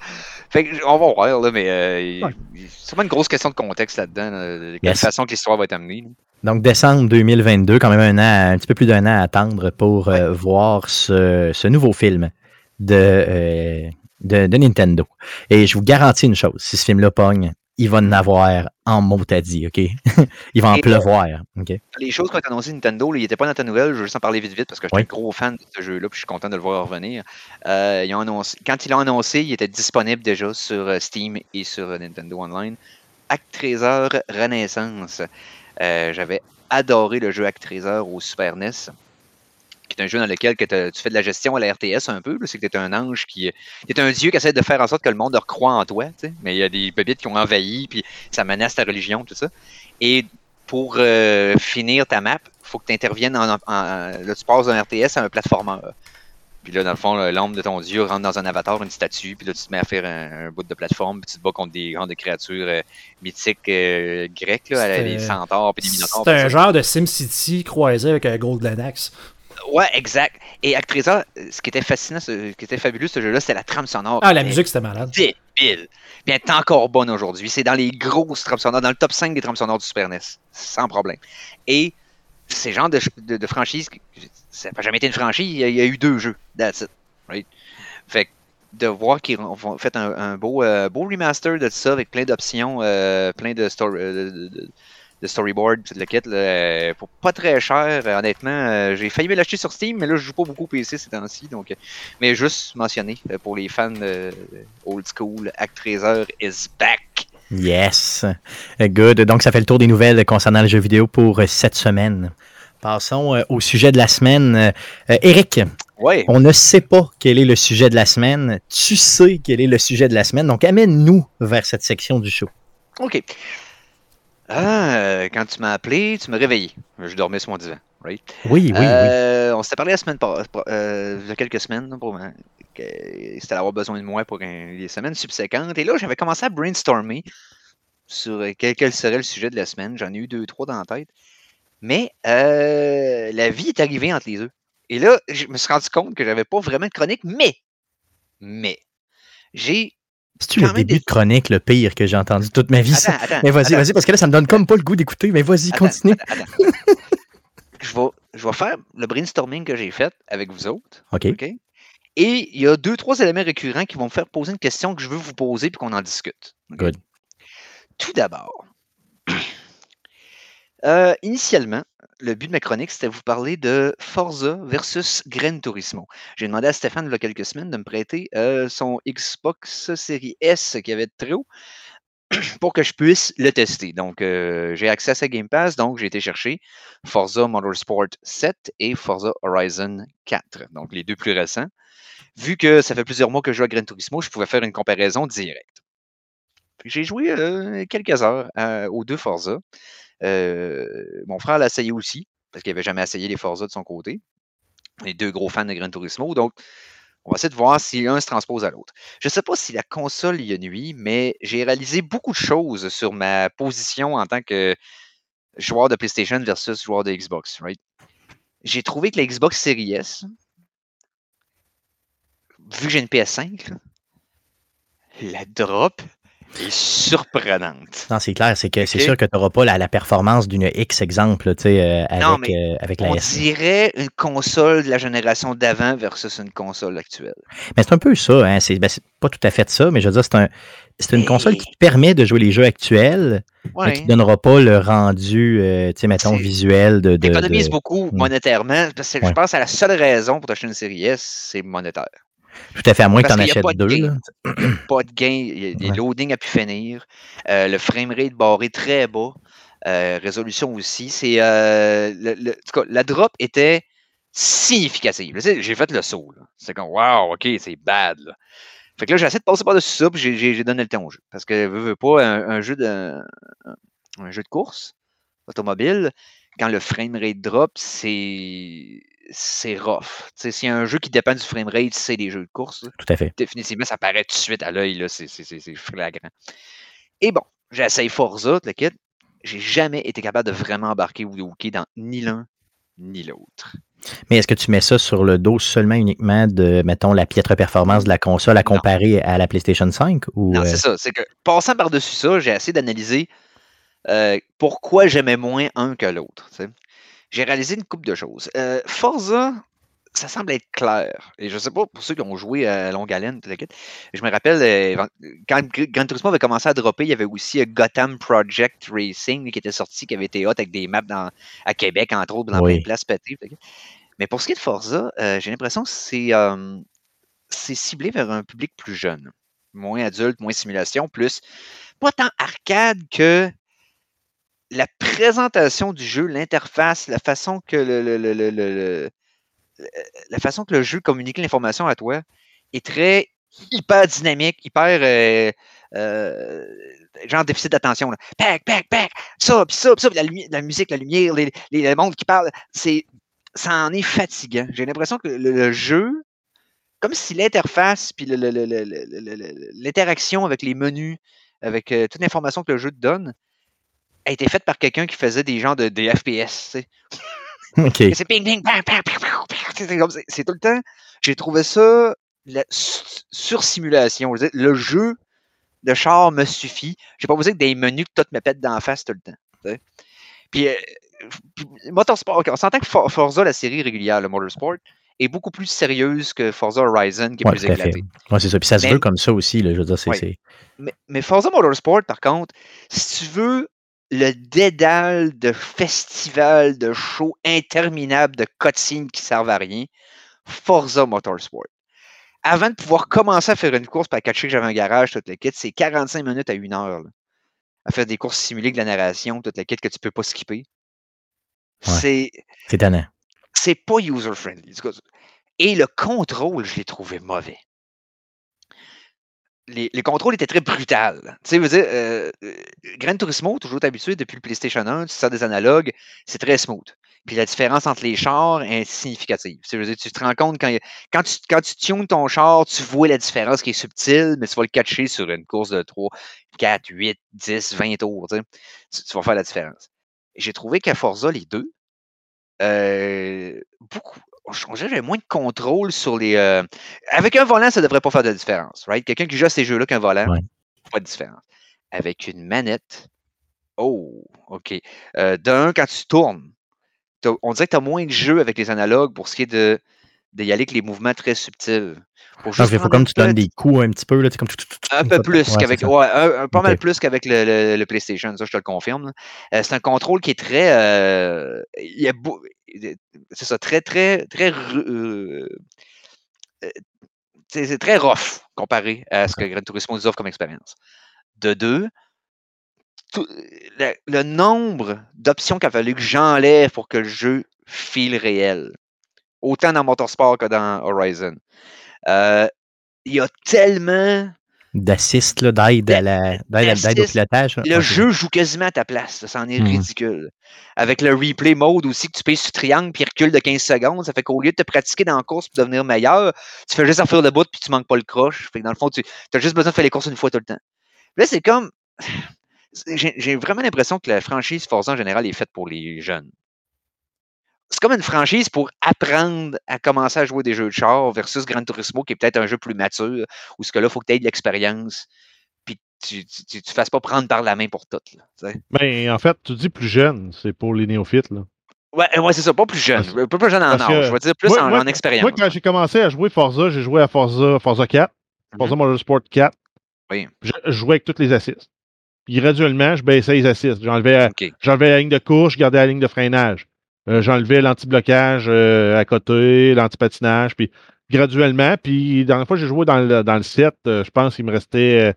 Fait que, on va voir, là, mais euh, il- Ouais. c'est sûrement une grosse question de contexte là-dedans, là, de quelle Yes. façon que l'histoire va être amenée. là. Donc, décembre 2022, quand même un an, un petit peu plus d'un an à attendre pour euh, voir ce, ce nouveau film de, euh, de, de Nintendo. Et je vous garantis une chose, si ce film-là pogne, il va en avoir en mot à dit, OK? il va en Et- pleuvoir, OK? Les choses ont été annoncées Nintendo, là, il n'était pas dans ta nouvelle, je veux juste en parler vite vite parce que je suis Oui. un gros fan de ce jeu-là, puis je suis content de le voir revenir. Euh, ils ont annoncé, quand ils l'ont annoncé, il était disponible déjà sur euh, Steam et sur euh, Nintendo Online. Actraiser Renaissance. Euh, J'avais adoré le jeu Actraiser au Super NES, qui est un jeu dans lequel que tu fais de la gestion à la RTS un peu. C'est que tu es un ange qui. Tu un dieu qui essaie de faire en sorte que le monde recroit en toi, mais il y a des pépites qui ont envahi, puis ça menace ta religion, tout ça. Et pour euh, finir ta map, faut que tu interviennes en, en- en- Là, tu passes d'un RTS à un platformer. Puis là, dans le fond, l'âme de ton dieu rentre dans un avatar, une statue, puis là, tu te mets à faire un, un bout de plateforme, puis tu te bats contre des grandes créatures euh, mythiques euh, grecques, là, des centaures, puis des minotaures. C'est un genre de SimCity croisé avec un Golden Axe. Ouais, exact. Et euh, ce qui était fascinant, ce, qui était fabuleux, ce jeu-là, c'était la trame sonore. Ah, la musique, c'était malade. débile. Puis elle est encore bonne aujourd'hui. C'est dans les grosses trames sonores, dans le top 5 des trames sonores du Super NES. Sans problème. Et ces genres de, de, de franchises, ça n'a jamais été une franchise, il y, a, eu deux jeux. That's it. Right? Fait que de voir qu'ils ont fait un, beau, euh, beau remaster de ça avec plein d'options, euh, plein de, story, de, de- storyboard, kit, euh, pour pas très cher, euh, honnêtement. j'ai failli me l'acheter sur Steam, mais là, je joue pas beaucoup au PC ces temps-ci. Donc, mais juste mentionner pour les fans old school, Actraiser is back. Yes. Good. Donc, ça fait le tour des nouvelles concernant le jeu vidéo pour euh, cette semaine. Passons euh, au sujet de la semaine. Euh, Eric, Ouais. on ne sait pas quel est le sujet de la semaine. Tu sais quel est le sujet de la semaine. Donc, amène-nous vers cette section du show. OK. Ah, quand tu m'as appelé, tu m'as réveillé. Je dormais sur mon divan. Right? Oui, oui, oui. On s'était parlé la semaine euh, il y a quelques semaines pour moi, que c'était d'avoir besoin de moi pour les semaines subséquentes. Et là, j'avais commencé à brainstormer sur euh, quel, quel serait le sujet de la semaine. J'en ai eu deux, trois dans la tête. Mais euh, la vie est arrivée entre les deux. Et là, je me suis rendu compte que j'avais pas vraiment de chronique, mais, mais, j'ai. C'est-tu le début des- de chronique, le pire que j'ai entendu toute ma vie? ça? Attends, attends. Mais vas-y, vas-y, parce que là, ça me donne comme pas le goût d'écouter. Mais vas-y, continue. attends, je, vais, je vais faire le brainstorming que j'ai fait avec vous autres. OK. OK? Et il y a deux, trois éléments récurrents qui vont me faire poser une question que je veux vous poser puis qu'on en discute. Good. Tout d'abord, euh, initialement, le but de ma chronique, c'était de vous parler de Forza versus Gran Turismo. J'ai demandé à Stéphane, il y a quelques semaines, de me prêter euh, son Xbox Series S qui avait de très haut pour que je puisse le tester. Donc, euh, j'ai accès à sa Game Pass, donc j'ai été chercher Forza Motorsport 7 et Forza Horizon 4, donc les deux plus récents. Vu que ça fait plusieurs mois que je joue à Gran Turismo, je pouvais faire une comparaison directe. J'ai joué euh, quelques heures euh, aux deux Forza. Euh, mon frère l'a essayé aussi, parce qu'il n'avait jamais essayé les Forza de son côté. les deux gros fans de Gran Turismo. Donc, on va essayer de voir si l'un se transpose à l'autre. Je ne sais pas si la console y a nuit, mais j'ai réalisé beaucoup de choses sur ma position en tant que joueur de PlayStation versus joueur de Xbox. Right? J'ai trouvé que la Xbox Series S, vu que j'ai une PS5, la drop est surprenante. Non, c'est clair, c'est que c'est sûr que tu n'auras pas la, la performance d'une X exemple, sais, euh, avec, Non, mais euh, avec la On S. dirait une console de la génération d'avant versus une console actuelle. Mais c'est un peu ça, hein. C'est ben, pas tout à fait ça, mais je veux dire, c'est un. Une Mais- console qui te permet de jouer les jeux actuels, mais qui ne donnera pas le rendu, euh, tu sais, mettons, C'est- visuel de. de, Économise de- beaucoup Mm. monétairement. Parce que Ouais. Je pense que la seule raison pour t'acheter une série S, c'est monétaire. Tout à fait, à moins que tu en achètes de deux. gain. Pas de gain, il y a des Ouais. loadings à pu finir. Euh, le framerate barré très bas. Euh, résolution aussi. C'est euh, en tout cas, la drop était significative. J'ai fait le saut. C'est comme wow, ok, c'est bad. là. Fait que là, j'ai essayé de passer par-dessus ça, puis j'ai- donné le temps au jeu. Parce que veux, veux pas, un, un jeu de un, un jeu de course automobile, quand le framerate drop, c'est c'est rough. S'il y a un jeu qui dépend du framerate, c'est des jeux de course. là Tout à fait. définitivement, ça paraît tout de suite à l'œil, là, c'est- c'est c'est- c'est flagrant. Et bon, j'essaye Forza, le kit. J'ai jamais été capable de vraiment embarquer ou de hooker dans ni l'un ni l'autre. Mais est-ce que tu mets ça sur le dos seulement uniquement de, mettons, la piètre performance de la console à Non. comparer à la PlayStation 5 ou Non, euh, c'est ça. C'est que passant par-dessus ça, j'ai essayé d'analyser euh, pourquoi j'aimais moins un que l'autre. J'ai réalisé une couple de choses. Euh, Forza, ça semble être clair. Et je sais pas, pour ceux qui ont joué à longue haleine, je me rappelle, euh, quand Gr- Gran Turismo avait commencé à dropper, il y avait aussi euh, Gotham Project Racing qui était sorti, qui avait été hot avec des maps dans, à Québec, entre autres, dans Oui. plein de places pétées. Mais pour ce qui est de Forza, euh, j'ai l'impression que c'est euh, c'est ciblé vers un public plus jeune. Moins adulte, moins simulation, plus pas tant arcade que la présentation du jeu, l'interface, la façon que le, la façon que le jeu communique l'information à toi est très hyper dynamique, hyper euh, euh, genre déficit d'attention. Pac, pac, pac, ça, puis ça, puis ça, la, musique, la lumière, les, les, le monde qui parle, c'est ça en est fatigant. J'ai l'impression que le, jeu, comme si l'interface puis l'interaction avec les menus, avec euh, toute l'information que le jeu te donne, a été faite par quelqu'un qui faisait des genres de des FPS. C'est ping, ping, c'est tout le temps. J'ai trouvé ça la su- sursimulation. Le jeu de char me suffit. J'ai pas besoin que des menus que tout me pète d'en face tout le temps. Puis, euh, puis, Motorsport, on s'entend que For- Forza, la série régulière, le Motorsport, est beaucoup plus sérieuse que Forza Horizon, qui est Ouais, plus tout à fait. éclaté. Ouais, c'est ça. Puis ça se Mais- veut comme ça aussi. Là, je veux dire, c'est. Ouais. c'est- Mais, mais Forza Motorsport, par contre, si tu veux le dédale de festivals, de shows interminables, de cutscenes qui servent à rien, Forza Motorsport. Avant de pouvoir commencer à faire une course, pour catcher que j'avais un garage, toute la kit, c'est 45 minutes à une heure. là, à faire des courses simulées de la narration, toute la kit que tu peux pas skipper. Ouais. C'est C'est étonnant. c'est pas user-friendly. Tout Et le contrôle, je l'ai trouvé mauvais. Les, les contrôles étaient très brutals. Tu sais, veux dire, euh, euh, Gran Turismo, toujours habitué depuis le PlayStation 1, tu sors des analogues, c'est très smooth. Puis la différence entre les chars est significative. Tu sais, dire, tu te rends compte quand, quand tu, quand tu ton char, tu vois la différence qui est subtile, mais tu vas le catcher sur une course de 3, 4, 8, 10, 20 tours. Tu, sais. Tu- vas faire la différence. J'ai trouvé qu'à Forza, les deux, euh, beaucoup. Que j'avais moins de contrôle sur les. euh, Avec un volant, ça devrait pas faire de différence, right? Quelqu'un qui joue à ces jeux-là qu'un volant, Ouais. pas de différence. Avec une manette, oh, OK. Euh, D'un, quand tu tournes, on dirait que tu as moins de jeu avec les analogues pour ce qui est de d'y aller avec les mouvements très subtils. Pour il faut comme tu donnes des coups un petit peu. Là, comme... un peu plus Ouais, qu'avec. Ouais, un- un- pas mal plus qu'avec le, le- le PlayStation, ça je te le confirme. Euh, c'est un contrôle qui est très. euh, il y a c'est ça, très, très, très. euh, euh, c'est c'est très rough comparé à ce que Gran Turismo nous offre comme expérience. De deux, tout- le, le nombre d'options qu'il a fallu que j'enlève pour que le jeu file réel. Autant dans Motorsport que dans Horizon. Euh, il y a tellement d'assist, d'aide à la- d'aide à- d'aide au pilotage. Le jeu joue quasiment à ta place. Ça en est Mhm. ridicule. Avec le replay mode aussi, que tu payes sur triangle puis recule de 15 secondes, ça fait qu'au lieu de te pratiquer dans la course pour devenir meilleur, tu fais juste en faire le bout puis tu manques pas le croche. Fait que dans le fond, tu as juste besoin de faire les courses une fois tout le temps. Là, c'est comme. J'ai j'ai vraiment l'impression que la franchise Forza en général est faite pour les jeunes. C'est comme une franchise pour apprendre à commencer à jouer des jeux de char versus Gran Turismo, qui est peut-être un jeu plus mature, où ce que là, il faut que tu aies de l'expérience, puis tu ne te fasses pas prendre par la main pour tout. Là, sais. Ben, en fait, tu dis plus jeune, c'est pour les néophytes. Là. ouais, ouais c'est ça, pas plus jeune. Parce- Pas plus jeune en que âge, je vais dire plus moi- en, moi- en expérience. Moi, quand j'ai commencé à jouer Forza, j'ai joué à Forza, Forza 4, Forza Motorsport 4. Oui. Je, je jouais avec toutes les assists. Puis graduellement, je baissais les assists. J'enlevais OK. j'enlevais la ligne de course, je gardais la ligne de freinage. Euh, J'enlevais l'anti-blocage euh, à côté, l'anti-patinage. Puis graduellement, puis dans la fois que j'ai joué dans le, dans le 7, euh, je pense qu'il me restait euh,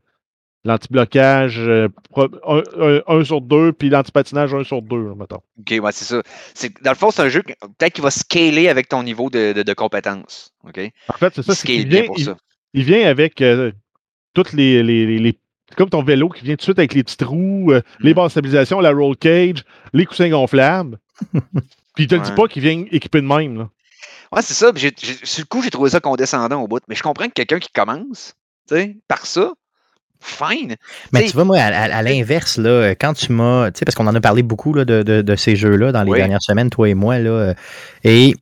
l'anti-blocage euh, pro- un, un- un sur deux, puis l'anti-patinage un sur deux, là, mettons. OK, ouais, c'est ça. C'est- Dans le fond, c'est un jeu peut-être qui va scaler avec ton niveau de, de, de compétence. OK? En fait, c'est ça. Il c'est scale bien vient, pour il- ça. il vient avec euh, toutes les, les, les- comme ton vélo qui vient tout de suite avec les petits trous, euh, les Mm. barres de stabilisation, la roll cage, les coussins gonflables. Puis il te le dit pas qu'il vient équipé de même. Là. Ouais, c'est ça. j'ai- sur le coup, j'ai trouvé ça condescendant au bout. Mais je comprends que quelqu'un qui commence, tu sais, par ça, fine. Mais T'sais, tu vois, moi, à, à- à l'inverse, là, quand tu m'as. Tu sais, parce qu'on en a parlé beaucoup là, de, de- de ces jeux-là dans les Oui. dernières semaines, toi et moi, là. euh, Et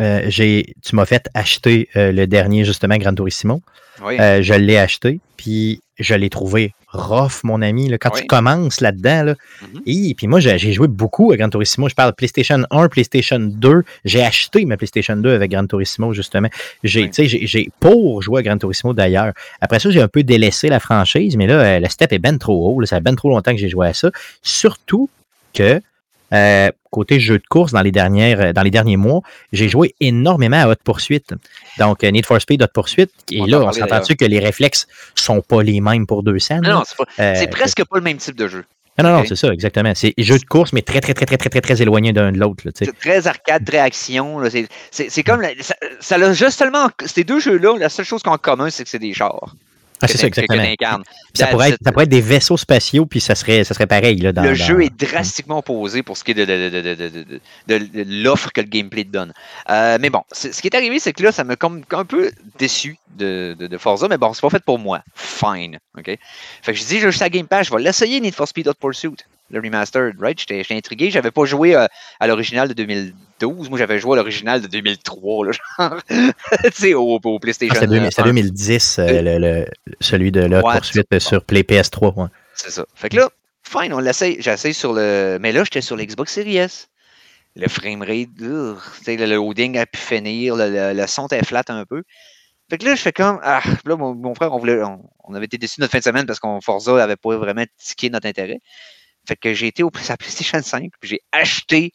euh, j'ai, tu m'as fait acheter euh, le dernier, justement, Gran Turismo. Oui. Euh, je l'ai acheté, puis je l'ai trouvé rough, mon ami. Là. Quand Oui. tu commences là-dedans, là, Mhm. et puis moi, j'ai joué beaucoup à Gran Turismo. Je parle PlayStation 1, PlayStation 2. J'ai acheté ma PlayStation 2 avec Gran Turismo, justement. J'ai, Oui. pour jouer à Gran Turismo d'ailleurs. Après ça, j'ai un peu délaissé la franchise, mais là, euh, le step est ben trop haut. là. ça fait ben trop longtemps que j'ai joué à ça. Surtout que euh, côté jeu de course dans les dernières euh, dans les derniers mois, j'ai joué énormément à Hot Poursuite. Donc euh, Need for Speed Hot Poursuite. Et On là, on s'entend-tu que les réflexes sont pas les mêmes pour deux scènes? Non, là? non, c'est Euh, presque pas le même type de jeu. Non, non, non, c'est ça, exactement. C'est jeu de course, mais très, très, très, très, très, très, très éloigné d'un de l'autre. C'est très arcade, très action. C'est- comme. la- ça, ça a juste seulement. Ces deux jeux-là, la seule chose qu'ils ont en commun, c'est que c'est des chars. Ah, c'est ça, exactement. ça, pourrait être, ça pourrait être des vaisseaux spatiaux, puis ça serait, ça serait pareil. Là, dans, le dans- jeu est drastiquement opposé pour ce qui est de, de- de- de- l'offre que le gameplay te donne. Euh, mais bon, ce qui est arrivé, c'est que là, ça m'a comme un peu déçu de, de, de Forza, mais bon, c'est pas fait pour moi. Fine. OK? Fait que je dis, je suis à Game Pass, je vais l'essayer Need for Speed Hot Pursuit, le remastered, right? J'étais j'étais intrigué, j'avais pas joué euh, à l'original de 2012, moi j'avais joué à l'original de 2003, là, genre, tu sais, au, au Ah, PlayStation. c'est 2000 c'est euh, 2010, euh, le, le- celui de la Ouais, poursuite sur Play PS3. ouais. C'est ça. Fait que là, fine, on l'essaye. J'essaye sur le. Mais là, j'étais sur l'Xbox Series S. Le framerate, sais, le loading a pu finir, le, le- le son était flat un peu. Fait que là, je fais comme. Ah, là, mon, mon frère, on, voulait, on, on avait été déçus notre fin de semaine parce qu'on Forza n'avait pas vraiment tiqué notre intérêt. Fait que j'ai été au à PlayStation 5, puis j'ai acheté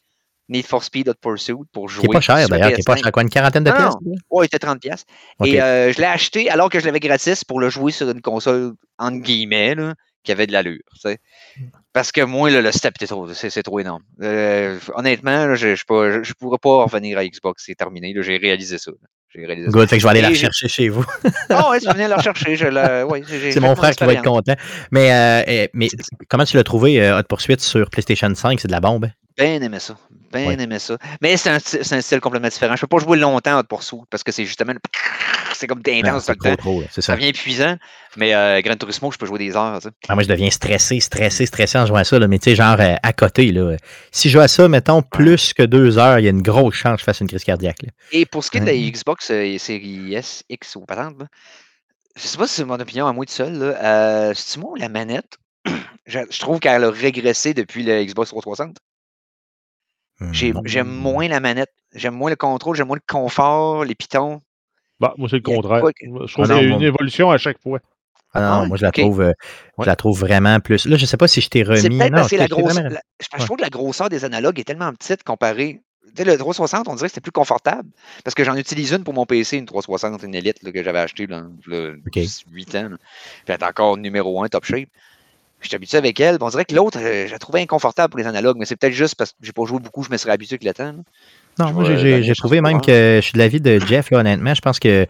Need for Speed Hot Pursuit pour jouer. Qui pas cher d'ailleurs, qui est pas PS5. cher. Quoi, une quarantaine de Non, pièces? Ouais, il était 30$. piastres. Ok. Et euh, je l'ai acheté alors que je l'avais gratis pour le jouer sur une console, entre guillemets, là, qui avait de l'allure. Parce que moi, là, le step était trop, c'est, c'est trop énorme. Euh, honnêtement, là, je ne pourrais pas revenir à Xbox, c'est terminé. j'ai réalisé ça. là. J'ai réalisé. Good, fait que je vais aller la rechercher chez vous. Ah ouais, tu venais la rechercher. Ouais, C'est mon frère qui va être content. Mais, euh, eh, mais comment tu l'as trouvé, euh, Hot Pursuit sur PlayStation 5? C'est de la bombe. Bien aimé ça. Bien Ouais. aimé ça. Mais c'est un, un style complètement différent. Je peux pas jouer longtemps Hot Pursuit parce que c'est justement. le- C'est comme intense tout le temps. Ça ça. devient épuisant. Mais euh, Gran Turismo, je peux jouer des heures. tu. Ah, moi, je deviens stressé, stressé, stressé en jouant à ça. là. Mais tu sais, genre euh, à côté, là, si je joue à ça, mettons, plus que deux heures, il y a une grosse chance que je fasse une crise cardiaque. là. Et pour ce qui est de la Ouais. Xbox euh, série S, X ou patente, je sais pas si c'est mon opinion à moi tout seul. Là, euh, c'est moi la manette? je, je trouve qu'elle a régressé depuis le Xbox 360. Hmm. J'aime moins la manette. J'aime moins le contrôle, j'aime moins le confort, les pitons. Bah, moi, c'est le contraire. que- Je trouve Ah qu'il y a moi- une évolution à chaque fois. Ah non, Ah moi, je la, trouve, euh, Ouais. je la trouve vraiment plus. Là, je sais pas si je t'ai remis. C'est peut-être non, parce que la je t'ai grosse. vraiment- la- je, je Ouais. trouve que la grosseur des analogues est tellement petite comparée. Tu sais, le 360, on dirait que c'était plus confortable. Parce que j'en utilise une pour mon PC, une 360, une Elite là, que j'avais acheté dans là, Ok. 8 ans. là. Puis elle est encore numéro 1 top shape. Je suis habitué avec elle. puis On dirait que l'autre, euh, je la trouvais inconfortable pour les analogues, mais c'est peut-être juste parce que j'ai pas joué beaucoup, je me serais habitué avec le temps. là. Non, Je moi, j'ai- trouvé même que je suis de l'avis de Jeff, là, honnêtement. Je pense que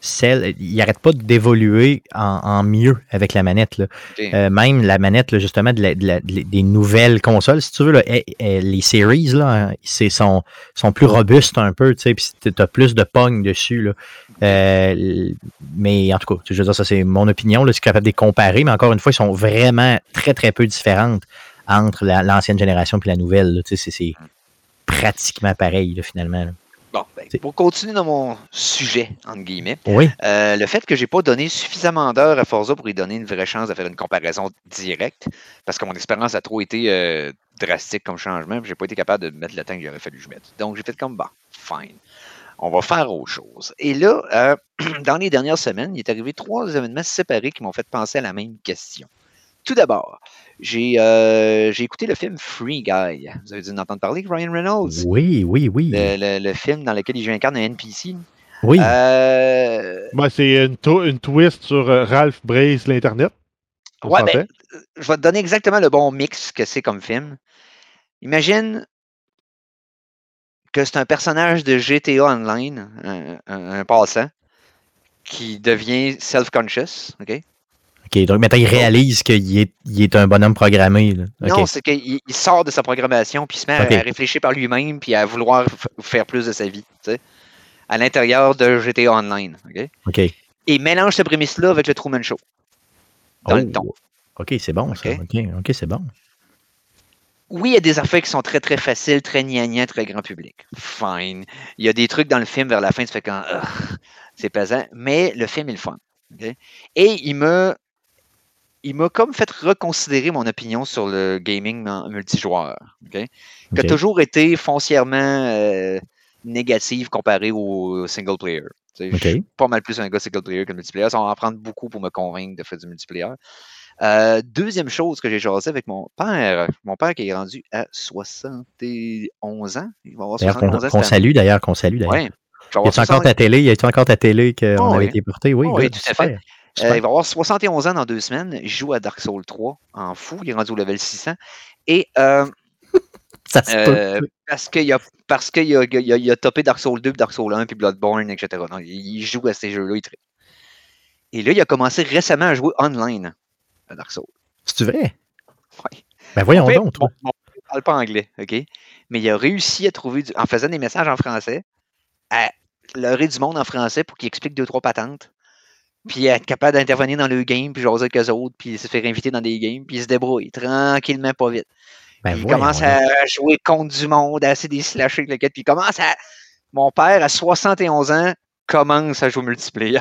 celle, il n'arrête pas d'évoluer en, en mieux avec la manette. Là. Euh, même la manette, là, justement, de la- de la- de la- des nouvelles consoles, si tu veux, là, eh, eh, les series, là, hein, c'est, sont, sont plus robustes un peu, tu sais, puis tu as plus de pogne dessus. Là. Euh, mais en tout cas, je veux dire, ça, c'est mon opinion. Là, c'est capable de les comparer, mais encore une fois, ils sont vraiment très, très peu différentes entre la- l'ancienne génération et la nouvelle. Tu sais, c'est, pratiquement pareil, là, finalement. là. Bon, ben, pour continuer dans mon sujet, entre guillemets, Oui, euh, le fait que j'ai pas donné suffisamment d'heures à Forza pour lui donner une vraie chance de faire une comparaison directe, parce que mon expérience a trop été euh, drastique comme changement, puis j'ai pas été capable de mettre le temps qu'il aurait fallu que je mette. Donc j'ai fait comme, bah, fine. On va faire autre chose. Et là, euh, dans les dernières semaines, il est arrivé trois événements séparés qui m'ont fait penser à la même question. Tout d'abord, j'ai euh, j'ai écouté le film Free Guy. Vous avez dû en entendre parler, Ryan Reynolds? oui, oui, oui. Le, le- le film dans lequel il incarne un NPC. oui. Euh, Ben, c'est une, une twist sur euh, Ralph Braze l'Internet. Ouais, ben, je vais te donner exactement le bon mix que c'est comme film. Imagine que c'est un personnage de GTA Online, un, un- un passant, qui devient self-conscious. OK? OK, donc maintenant, il réalise qu'il est, il est un bonhomme programmé. là. Non, c'est qu'il il sort de sa programmation, puis il se met à- réfléchir par lui-même, puis à vouloir faire plus de sa vie, tu sais, à l'intérieur de GTA Online. OK? OK. Et il mélange cette prémisse-là avec le Truman Show. Dans le Oh, ton. OK, c'est bon, ça. OK, c'est bon. Oui, il y a des affaires qui sont très, très faciles, très gnangnan, très grand public. Fine. Il y a des trucs dans le film vers la fin, tu fais quand c'est pesant, mais le film est le fun. Et il m'a il m'a comme fait reconsidérer mon opinion sur le gaming multijoueur. Qui a toujours été foncièrement euh, négative comparé au single player. Je suis pas mal plus un gars single player que multiplayer. Ça va en prendre beaucoup pour me convaincre de faire du multiplayer. Euh, deuxième chose que j'ai jasé avec mon père, mon père qui est rendu à 71 ans. Il va avoir D'ailleurs, 71 qu'on ans. qu'on salue, d'ailleurs, qu'on salue, d'ailleurs. Ouais. Il Y a-tu encore 60 ta télé? Y a-tu encore ta télé qu'on Oh, avait oui. été portée? Oui, Oh, oui, good, tout à super, fait. Euh, super. il va avoir 71 ans dans deux semaines. Il joue à Dark Souls 3 en fou. Il est rendu au level 600. Et euh, Ça se Euh, peut. parce qu'il a, parce qu'il a, il a, il a topé Dark Souls 2, puis Dark Souls 1, puis Bloodborne, etc. Donc, il il joue à ces jeux-là. il. Et là, il a commencé récemment à jouer online à Dark Souls. C'est vrai? Ouais. Ben voyons donc, toi. mon- mon père parle pas anglais, OK? Mais il a réussi à trouver, du- en faisant des messages en français, à leurrer du monde en français pour qu'il explique deux, trois patentes. Puis à être capable d'intervenir dans le game, puis jaser avec eux autres, puis se faire inviter dans des games, puis il se débrouille tranquillement, pas vite. Ben il commence à jouer contre du monde, à essayer de slasher avec le quête, puis il commence à. Mon père, à 71 ans, commence à jouer multiplayer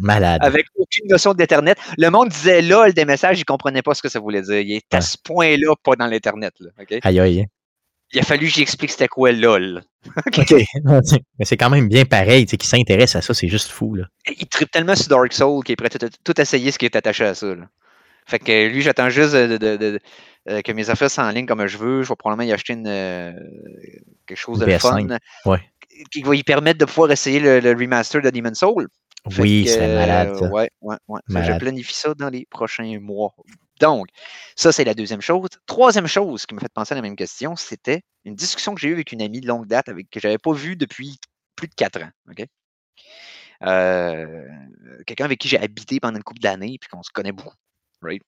Malade. avec aucune notion d'Internet. Le monde disait LOL des messages, il comprenait pas ce que ça voulait dire. Il est à Ouais. ce point-là, pas dans l'Internet. là, OK? Aïe, aïe. Il a fallu que j'explique c'était quoi LOL. OK. Mais c'est quand même bien pareil, tu sais, qui s'intéresse à ça, c'est juste fou, là. Il tripe tellement sur Dark Souls qu'il est prêt à tout, essayer ce qui est attaché à ça. là. Fait que lui, j'attends juste de, de- de- euh, que mes affaires soient en ligne comme je veux. Je vais probablement y acheter une, euh, quelque chose de le fun. PS5, ouais. Qui va lui permettre de pouvoir essayer le, le remaster de Demon's Soul. Fait Oui, c'est malade, euh. Ouais, ouais, ouais. Malade. Je planifie ça dans les prochains mois. Donc, ça, c'est la deuxième chose. Troisième chose qui m'a fait penser à la même question, c'était une discussion que j'ai eue avec une amie de longue date avec, que je n'avais pas vue depuis plus de quatre ans. Euh, Quelqu'un avec qui j'ai habité pendant une couple d'années puis qu'on se connaît beaucoup. Right?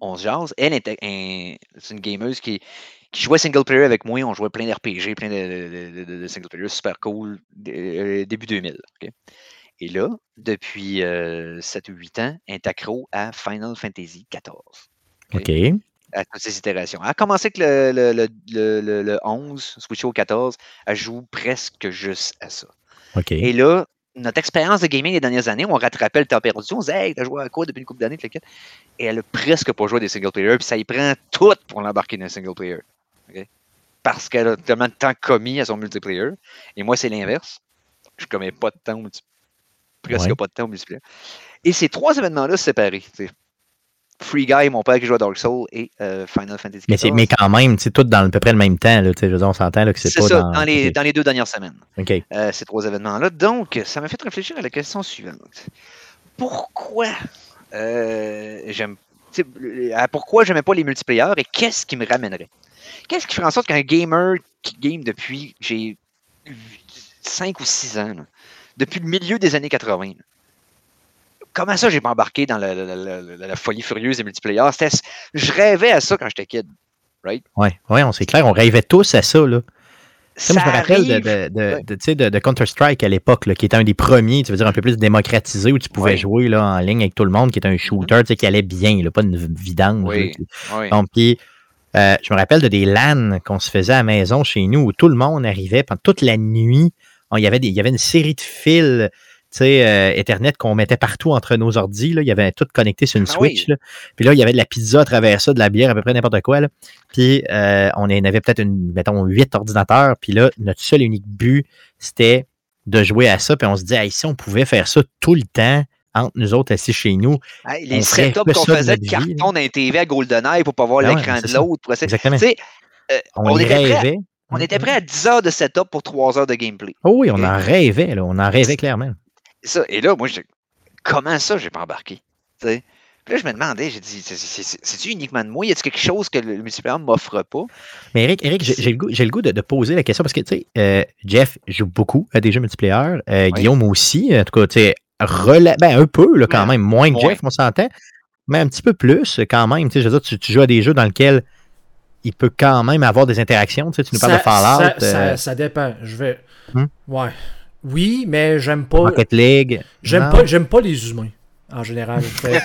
On se jase. Elle était un- c'est une gameuse qui, qui jouait single player avec moi. On jouait plein d'RPG, plein de, de- de- de single player, super cool, euh, début 2000. ok? Et là, depuis 7 ou 8 ans, elle est accro à Final Fantasy XIV, OK? à toutes ses itérations. Elle a commencé avec le, le, le, le, le- le 11, switché au 14, elle joue presque juste à ça. OK. Et là, notre expérience de gaming des dernières années, on rattrapait le temps perdu. On disait, hey, t'as joué à quoi depuis une couple d'années? Et elle a presque pas joué à des single players, puis ça y prend tout pour l'embarquer dans un single player. Parce qu'elle a tellement de temps commis à son multiplayer. Et moi, c'est l'inverse. Je commets pas de temps au multiplayer. Presque Ouais. pas de temps au multiplayer. Et ces trois événements-là séparés. c'est Free Guy, mon père qui joue à Dark Souls, et euh, Final Fantasy Mais, XIV. mais quand même, c'est tout dans à peu près le même temps, là. Je veux dire, on s'entend là, que c'est, C'est pas ça, dans. dans, les, OK. dans les deux dernières semaines. OK. euh, ces trois événements-là. Donc, ça m'a fait réfléchir à la question suivante. Pourquoi euh, j'aime pourquoi j'aimais pas les multiplayers et qu'est-ce qui me ramènerait? Qu'est-ce qui ferait en sorte qu'un gamer qui game depuis j'ai 5 ou 6 ans là, depuis le milieu des années 80. Comment ça, j'ai pas embarqué dans la, la- la- la- la folie furieuse des multiplayer? C'était- Je rêvais à ça quand j'étais kid. Right? Ouais, ouais, on c'est clair, on rêvait tous à ça, là. Ça moi, je me rappelle de, Ouais. Counter-Strike à l'époque, qui était un des premiers, tu veux dire, un peu plus démocratisé, où tu pouvais Ouais. jouer là, en ligne avec tout le monde, qui était un shooter, tu sais, qui allait bien, là, pas une vidange. Oui. Oui. Donc, puis, euh, je me rappelle de des LAN qu'on se faisait à la maison chez nous, où tout le monde arrivait pendant toute la nuit. On- Il y avait, des, il y avait une série de fils tu sais, euh, Ethernet qu'on mettait partout entre nos ordis. Là. Il y avait tout connecté sur une Ah Switch. oui. là. Puis là, il y avait de la pizza à travers ça, de la bière, à peu près n'importe quoi. Là. Puis euh, on avait peut-être, une, mettons, huit ordinateurs. Puis là, notre seul et unique but, c'était de jouer à ça. Puis on se dit, hey, si on pouvait faire ça tout le temps, entre nous autres assis chez nous. Hey, les setups qu'on faisait de carton d'un TV à GoldenEye pour pas voir ouais, l'écran de l'autre. Exactement. Euh, On, était prêt rêvait. on était prêt à 10 heures de setup pour 3 heures de gameplay. Oh oui, on en rêvait. Là. On en rêvait clairement. Ça, et là, moi, je comment ça, j'ai pas embarqué? Puis là, je me demandais, j'ai dit, c'est- c'est- c'est- c'est-tu uniquement de moi? Y a-t-il quelque chose que le multiplayer m'offre pas? Mais Eric, Eric j'ai le goût, j'ai le goût de, de poser la question parce que, tu sais, euh, Jeff joue beaucoup à des jeux multiplayer. euh, Oui. Guillaume aussi. En tout cas, tu sais, rela- ben, un peu, là, quand Ouais. même. Moins que Ouais. Jeff, on s'entend. Mais un petit peu plus, quand même. Tu sais, je veux dire, tu, tu joues à des jeux dans lesquels il peut quand même avoir des interactions. Tu, sais, tu nous parles de Fallout, Ça, euh, ça dépend. Je vais. Hmm? Ouais. Oui, mais j'aime pas. Rocket League. J'aime pas, j'aime pas les humains, en général. Fait-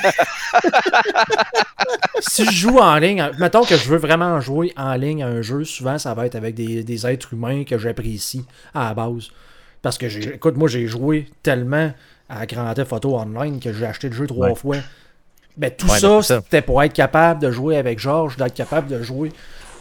si je joue en ligne, mettons que je veux vraiment jouer en ligne à un jeu, souvent ça va être avec des, des êtres humains que j'apprécie à la base. Parce que, j'ai- écoute, moi j'ai joué tellement à Grand Theft Auto Online que j'ai acheté le jeu trois Ouais. fois. Ben, tout Ouais, ça, ben, ça. c'était pour être capable de jouer avec Georges, d'être capable de jouer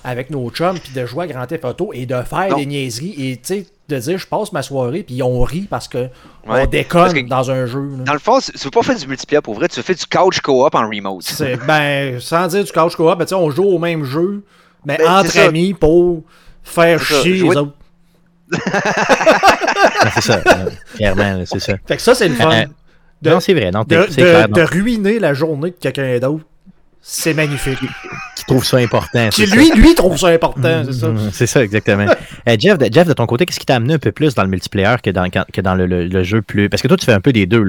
avec nos chums, puis de jouer à Grand Theft Auto et de faire Non. des niaiseries et, tu sais, de dire, je passe ma soirée, puis on rit parce que on déconne que- dans un jeu. là. Dans le fond, tu veux pas faire du multiplayer pour vrai, tu fais du couch co-op en remote. C'est, ben, sans dire du couch co-op, ben, on joue au même jeu, mais Ben, entre amis pour faire ça, chier jouer- les autres. C'est ça. euh, clairement, c'est ça. Fait que ça, c'est le fun. Euh, De- non, c'est vrai. Non, de, clair. ruiner la journée de quelqu'un d'autre, c'est magnifique. Qui trouve ça important. Qui, ça. lui, lui, trouve ça important, c'est ça. C'est ça, exactement. Euh, Jeff, de, Jeff, de ton côté, qu'est-ce qui t'a amené un peu plus dans le multiplayer que dans, quand- que dans le, le- le jeu plus. Parce que toi, tu fais un peu des deux.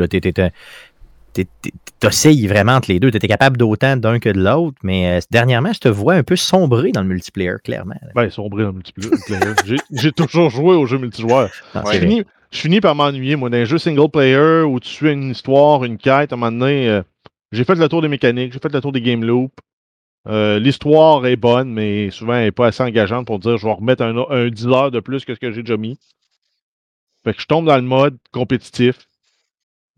T'oscilles vraiment entre les deux. Tu étais capable d'autant d'un que de l'autre. Mais euh, dernièrement, je te vois un peu sombrer dans le multiplayer, clairement. Ben, sombré dans le multiplayer. J'ai- toujours joué aux jeux multijoueurs. Non, Ouais. c'est Je finis, je finis par m'ennuyer, moi, dans un jeu single player où tu suis une histoire, une quête, à un moment donné, euh, j'ai fait le tour des mécaniques, j'ai fait le tour des game loops. Euh, L'histoire est bonne, mais souvent elle n'est pas assez engageante pour dire je vais remettre un, un 10 heures de plus que ce que j'ai déjà mis. Fait que je tombe dans le mode compétitif,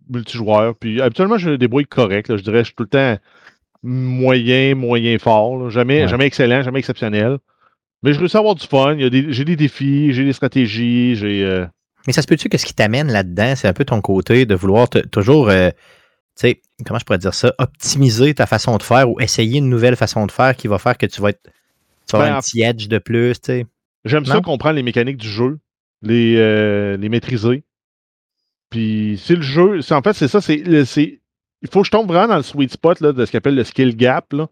multijoueur. Puis habituellement, je débrouille correct. là. je dirais je suis tout le temps moyen, moyen fort. là. Jamais, Ouais. jamais excellent, jamais exceptionnel. Mais je réussis à avoir du fun. J'ai des défis, j'ai des stratégies, j'ai. euh, Mais ça se peut-tu que ce qui t'amène là-dedans, c'est un peu ton côté de vouloir te- toujours, euh, sais, comment je pourrais dire ça, optimiser ta façon de faire ou essayer une nouvelle façon de faire qui va faire que tu vas être. Tu vas Ben, avoir un petit edge de plus, tu sais. J'aime ça comprendre les mécaniques du jeu, les, euh, les maîtriser. Puis si le jeu, c'est en fait c'est ça, c'est c'est il faut que je tombe vraiment dans le sweet spot là, de ce qu'on appelle le skill gap. là.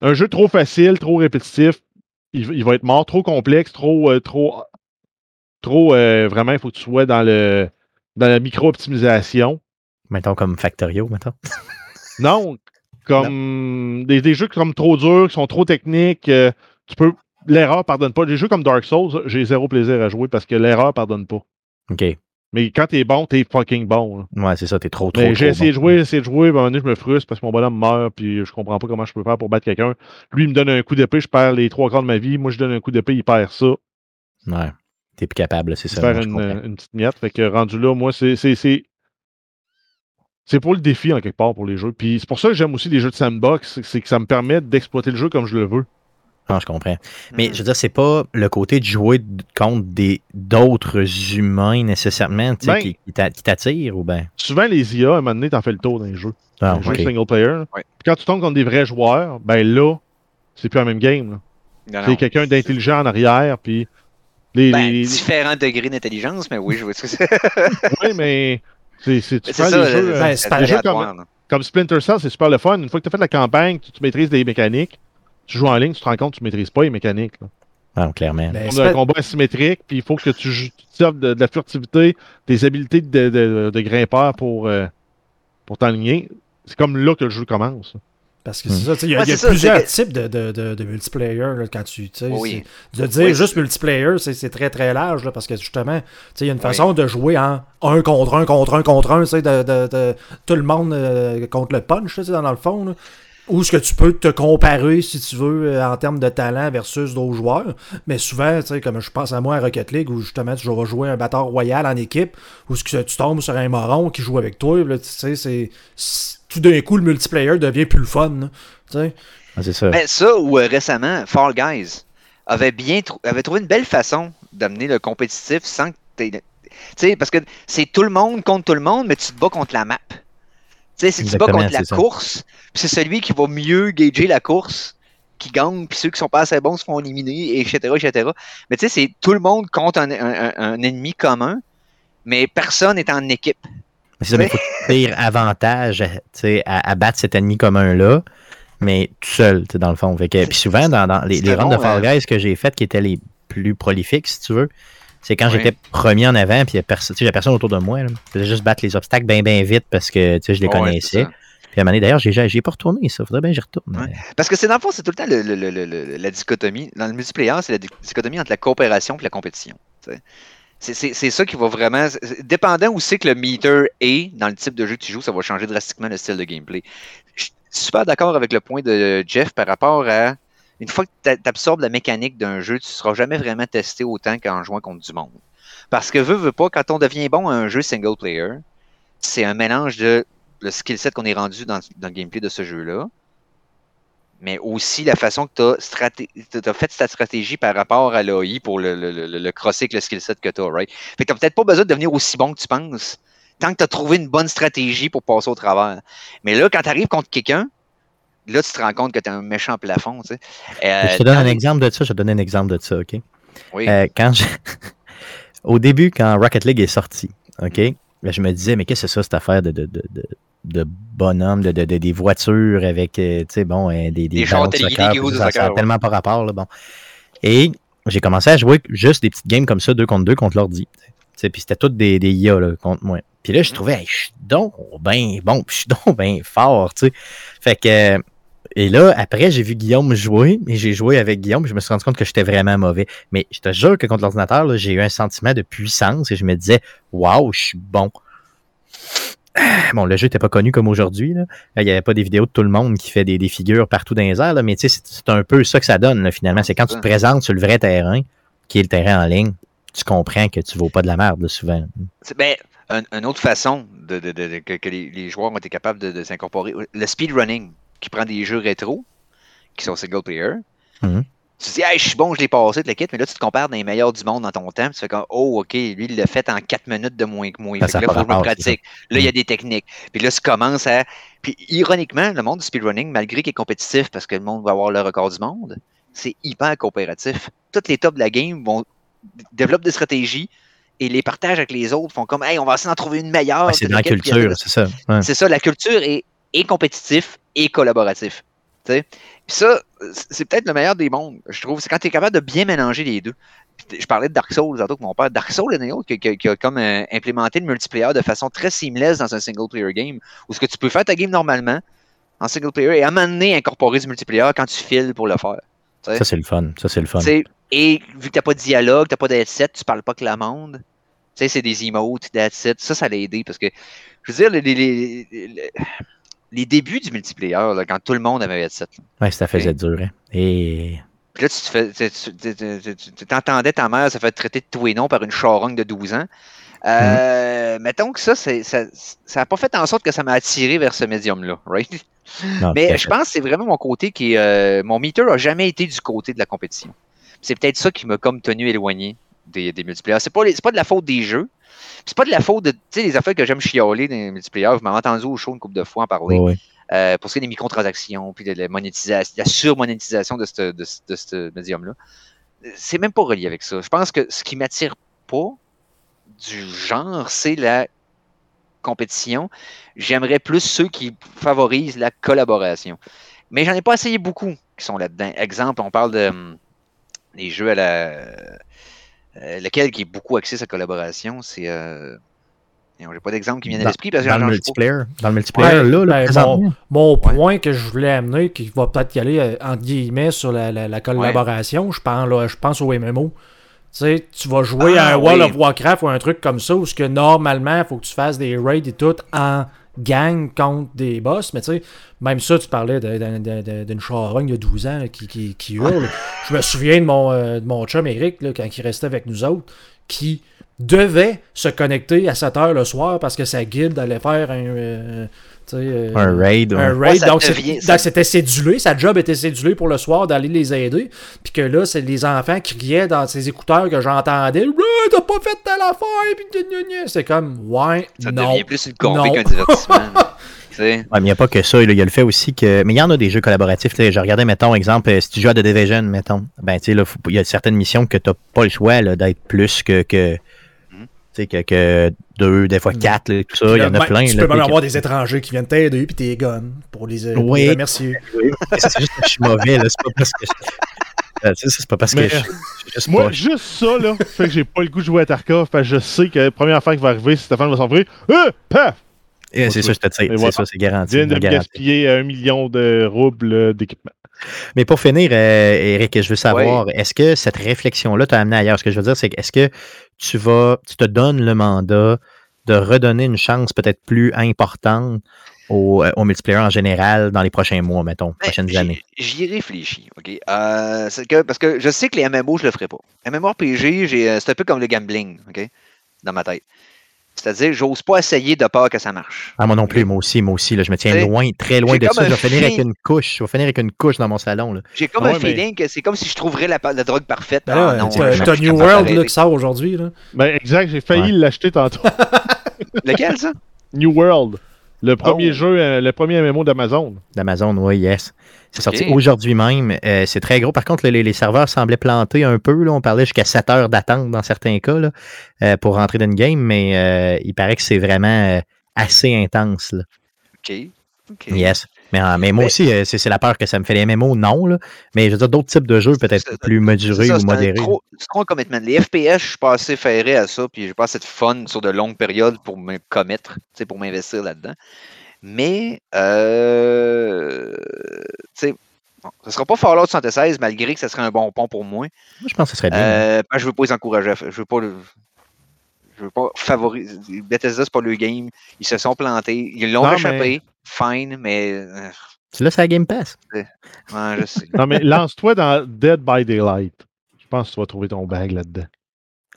Un jeu trop facile, trop répétitif, il, il va être mort, trop complexe, trop euh, trop trop euh, vraiment il faut que tu sois dans le dans la micro-optimisation. Mettons comme Factorio, mettons. Non, comme Des, des jeux comme trop durs, qui sont trop techniques, euh, tu peux l'erreur pardonne pas. Des jeux comme Dark Souls, j'ai zéro plaisir à jouer parce que l'erreur pardonne pas. OK. Mais quand t'es bon, t'es fucking bon. là. Ouais, c'est ça, t'es trop, trop. Mais j'ai essayé de bon. jouer, essayé de jouer, à un moment donné, je me frustre parce que mon bonhomme meurt, puis je comprends pas comment je peux faire pour battre quelqu'un. Lui, il me donne un coup d'épée, je perds les trois quarts de ma vie. Moi, je donne un coup d'épée, il perd ça. Ouais. T'es plus capable, c'est ça. faire une, une petite miette. Fait que rendu là, moi, c'est. C'est- pour le défi, en quelque part, pour les jeux. Puis c'est pour ça que j'aime aussi les jeux de sandbox, c'est- que ça me permet d'exploiter le jeu comme je le veux. Non, je comprends. Mais Mhm. je veux dire, c'est pas le côté de jouer contre des d'autres humains nécessairement tu sais, Ben- qui, qui t'a- qui t'attirent ou ben? Souvent, les IA, à un moment donné, t'en fais le tour dans les jeux. Ah, ok. single player. Ouais. Quand tu tombes contre des vrais joueurs, ben là, c'est plus la même game. C'est quelqu'un d'intelligent en arrière, puis. Les, Ben, les- différents degrés d'intelligence, mais oui, je vois ce que c'est. Ouais, mais c'est, ben, là. comme Splinter Cell, c'est super le fun. Une fois que tu as fait la campagne, tu, tu maîtrises des mécaniques, tu joues en ligne, tu te rends compte que tu maîtrises pas les mécaniques. là. Ah, clairement. Mais On c'est a un combat asymétrique, puis il faut que tu, tu serves de, de la furtivité, des habiletés de, de, de grimpeur pour, euh, pour t'enligner. C'est comme là que le jeu commence. Parce que Hmm. c'est ça, tu sais, il y a, Ouais, y a ça, plusieurs types de, de, de, de multiplayer là, quand tu. Oui. De dire Oui, juste multiplayer, c'est c'est très très large là, parce que justement, tu sais, il y a une Oui. façon de jouer en un contre un contre un contre un, tu sais, de, de, de- tout le monde euh, contre le punch, tu sais, dans le fond. Là. Ou ce que tu peux te comparer, si tu veux, euh, en termes de talent versus d'autres joueurs. Mais souvent, tu sais, comme je pense à moi à Rocket League, où justement tu vas jouer un batteur royal en équipe, où ce que tu tombes sur un moron qui joue avec toi, là, tu sais, c'est. Tout d'un coup, le multiplayer devient plus le fun. là, tu sais? Ah, c'est ça. Mais ça, ou euh, récemment, Fall Guys avait bien trou- avait trouvé une belle façon d'amener le compétitif sans que tu Tu sais, parce que c'est tout le monde contre tout le monde, mais tu te bats contre la map. Tu sais, si tu te bats contre la ça. course, puis c'est celui qui va mieux gager la course qui gagne, puis ceux qui sont pas assez bons se font éliminer, etc., etc. Mais tu sais, c'est tout le monde contre un, un- un- un ennemi commun, mais personne n'est en équipe. Mais c'est ça, mais il faut tirer avantage à, à battre cet ennemi commun-là, mais tout seul, dans le fond. Fait que, puis souvent, dans, dans les, les bon, de Fall euh, Guys que j'ai faites qui étaient les plus prolifiques, si tu veux, c'est quand Oui. j'étais premier en avant, puis il y a personne autour de moi. là. Je faisais juste battre les obstacles bien, bien vite parce que je les connaissais. Puis à un moment donné, d'ailleurs, j'ai j'ai pas retourné ça. Faudrait bien que j'y retourne. Ouais. Parce que c'est dans le fond, c'est tout le temps le- le- le- la dichotomie. Dans le multiplayer, c'est la di- dichotomie entre la coopération et la compétition. C'est- ça qui va vraiment. Dépendant où c'est que le meter est dans le type de jeu que tu joues, ça va changer drastiquement le style de gameplay. Je suis super d'accord avec le point de Jeff par rapport à. Une fois que tu absorbes la mécanique d'un jeu, tu ne seras jamais vraiment testé autant qu'en jouant contre du monde. Parce que veux, veux pas, quand on devient bon à un jeu single player, c'est un mélange de le skill set qu'on est rendu dans, dans le gameplay de ce jeu-là, mais aussi la façon que tu as, fait ta stratégie par rapport à l'AI pour le, le, le, le crosser avec le skill set que tu as, right? Fait que tu peut-être pas besoin de devenir aussi bon que tu penses, tant que tu as trouvé une bonne stratégie pour passer au travers. Mais là, quand tu arrives contre quelqu'un, là, tu te rends compte que tu as un méchant plafond, tu sais. Euh, je te donne un exemple de ça. Je te donner un exemple de ça, OK? Oui. Euh, quand je- Au début, quand Rocket League est sorti, OK, ben, je me disais, mais qu'est-ce que c'est ça, cette affaire de, de, de, de, de bonhomme, de, de, de- des voitures avec, euh, tu sais, bon, euh, des, des, Des de soccer, puis de ça, ça soccer, a ouais. tellement pas rapport, là, bon. Et j'ai commencé à jouer juste des petites games comme ça, deux contre deux, contre l'ordi. Puis c'était toutes des, des IA là, contre moi. Puis là, je trouvais, hey, je suis donc ben bon, puis je suis donc ben fort, tu sais. Fait que, et là, après, j'ai vu Guillaume jouer, et j'ai joué avec Guillaume, je me suis rendu compte que j'étais vraiment mauvais. Mais je te jure que contre l'ordinateur, j'ai eu un sentiment de puissance, et je me disais, waouh, je suis bon. Bon, le jeu n'était pas connu comme aujourd'hui. Il n'y avait pas des vidéos de tout le monde qui fait des, des figures partout dans les airs, là, mais tu sais, c'est- un peu ça que ça donne, là, finalement. C'est quand tu te présentes sur le vrai terrain, qui est le terrain en ligne, tu comprends que tu ne vaux pas de la merde, là, souvent. Ben, un- une autre façon de, de- de- de- que, que les, les joueurs ont été capables de, s'incorporer, le speedrunning, qui prend des jeux rétro, qui sont single player. Mhm. Tu te dis, hey, je suis bon, je l'ai passé, le kit, mais là, tu te compares dans les meilleurs du monde dans ton temps. puis Tu fais comme, oh, OK, lui, il l'a fait en 4 minutes de moins que moi. A là, il faut que je me pratique. Là, il y a des techniques. Puis là, tu commences à. Puis ironiquement, le monde du speedrunning, malgré qu'il est compétitif parce que le monde va avoir le record du monde, c'est hyper coopératif. Toutes les tops de la game vont développent des stratégies et les partagent avec les autres, font comme, hey, on va essayer d'en trouver une meilleure. Ouais, c'est dans la culture, c'est ça. Ouais. c'est ça, la culture est, est compétitif et collaboratif. Puis ça, c'est peut-être le meilleur des mondes, je trouve. C'est quand tu es capable de bien mélanger les deux. Je parlais de Dark Souls tantôt que mon père. Dark Souls, a un autre qui, qui- qui a comme euh, implémenté le multiplayer de façon très seamless dans un single player game, où ce que tu peux faire ta game normalement en single player et à un moment donné incorporer du multiplayer quand tu files pour le faire. Ça, c'est le fun. Ça, c'est le fun. Et vu que t'as pas de dialogue, t'as pas de headset, tu parles pas que la monde. Tu sais, c'est des emotes, des headsets. Ça, ça l'a aidé parce que, je veux dire, les, les, les- les- les débuts du multiplayer, là, quand tout le monde avait headset. Ouais, ça faisait dur. hein. Et Puis là, tu t'entendais ta mère se fait traiter de tout et non par une charogne de 12 ans. Euh, Mettons que ça, ça n'a pas fait en sorte que ça m'a attiré vers ce médium-là, right? non, Mais je pense que c'est vraiment mon côté qui est. euh, mon meter a jamais été du côté de la compétition. C'est peut-être ça qui m'a comme tenu éloigné des, des multiplayers. C'est pas, les- c'est pas de la faute des jeux. C'est pas de la faute de. Tu sais, les affaires que j'aime chialer dans les multiplayers. Vous m'avez entendu au show une couple de fois en parler. Euh, pour ce qui est des microtransactions, puis de la monétisation, de la surmonétisation de ce de, médium-là. C'est même pas relié avec ça. Je pense que ce qui m'attire pas du genre, c'est la compétition. J'aimerais plus ceux qui favorisent la collaboration. Mais j'en ai pas essayé beaucoup qui sont là-dedans. Exemple, on parle de hum, les jeux à la. Euh, lequel qui est beaucoup axé sa collaboration, c'est. Euh, j'ai pas d'exemple qui vient à l'esprit parce que Dans le multiplayer, dans le multiplayer, là, là, ben. Mon point que je voulais amener, qui va peut-être y aller euh, entre guillemets sur la, la- la collaboration, je, pense, là, je pense au MMO. Tu sais, tu vas jouer Ah, à un World of Warcraft ou un truc comme ça, où ce que normalement, il faut que tu fasses des raids et tout en gang contre des boss. Mais tu sais, même ça, tu parlais d'une charogne de 12 ans là, qui, qui, qui hurle. je me souviens de mon, euh, de mon chum Eric, là, quand il restait avec nous autres, qui devait se connecter à 7 heures le soir parce que sa guilde allait faire un. euh, euh, Un raid. un ouais. raid. Ouais, ça donc, ça- c'était cédulé. Sa job était cédulée pour le soir d'aller les aider. Puis que là, c'est les enfants criaient dans ses écouteurs que j'entendais T'as pas fait telle affaire. Puis gna, gna, gna. C'est comme Ouais, Ça non. devient plus une qu'un divertissement. Ouais, mais il n'y a pas que ça. Il y a le fait aussi que. Mais il y en a des jeux collaboratifs. là. Je regardais, mettons, exemple, euh, si tu joues à The Division, mettons, ben, tu sais, il y a certaines missions que tu n'as pas le choix là, d'être plus que. Sais, que, que deux, des fois quatre, là, tout ça. Il y en a Là, plein. Tu là, peux même avoir des étrangers qui viennent t'aider. Puis t'es gun pour les, pour Oui. les remercier. C'est juste que je suis mauvais. là. C'est pas parce que. je- Euh, C'est pas parce que Mais, je juste Moi, pas- juste ça, là, fait que j'ai pas le goût de jouer à Tarkov, parce que je sais que la première fois qui va arriver, Stéphane va s'en faire, euh, paf! Eh, C'est ça, je te dis. C'est voilà. ça, c'est garanti. Vient de gaspiller un million de roubles euh, d'équipement. Mais pour finir, euh, Eric, je veux savoir, est-ce que cette réflexion-là t'a amené ailleurs? Ce que je veux dire, c'est est-ce que tu vas, tu te donnes le mandat de redonner une chance peut-être plus importante au, euh, au multiplayer en général dans les prochains mois, mettons, Ben, prochaines années? J'y réfléchis, OK? Euh, que, parce que je sais que les MMO, je le ferai pas. MMORPG, euh, c'est un peu comme le gambling, OK? Dans ma tête. C'est-à-dire, j'ose pas essayer de peur que ça marche. Ah, moi non plus, moi aussi, moi aussi, là, je me tiens loin, très loin de ça. Je vais finir avec une couche. Je vais finir avec une couche dans mon salon. Là. J'ai comme un feeling que c'est comme si je trouverais la, la drogue parfaite. Ben là, Ah, non, New World là, qui sort aujourd'hui. là. Ben, exact, j'ai failli Ouais. l'acheter tantôt. Lequel, ça? New World. Le premier Oh. jeu, euh, le premier MMO d'Amazon. D'Amazon, oui, yes. C'est sorti aujourd'hui même. Euh, c'est très gros. Par contre, les, les serveurs semblaient planter un peu. Là. On parlait jusqu'à 7 heures d'attente dans certains cas là, euh, pour rentrer dans une game, mais euh, il paraît que c'est vraiment assez intense. Là. OK. OK. Yes. Mais, euh, mais moi Mais- aussi, euh, c'est c'est la peur que ça me fait les MMO, non. Là. Mais je veux dire, d'autres types de jeux peut-être plus mesurés ça, ou modérés. trop- C'est trop un commitment. Les FPS, je suis pas assez ferré à ça, puis j'ai pas assez de fun sur de longues périodes pour me commettre, pour m'investir là-dedans. Mais, euh, tu sais, bon, ce sera pas Fallout 76, malgré que ce serait un bon pont pour moi. Moi, je pense que ce serait bien. Euh, parce que je veux pas les encourager. Je veux pas le- Je veux pas favoriser. Bethesda, c'est pas le game. Ils se sont plantés. Ils l'ont échappé. Fine, mais. euh, Tu l'as sur la Game Pass. ouais, je sais. Non, mais lance-toi dans Dead by Daylight. Je pense que tu vas trouver ton bag là-dedans.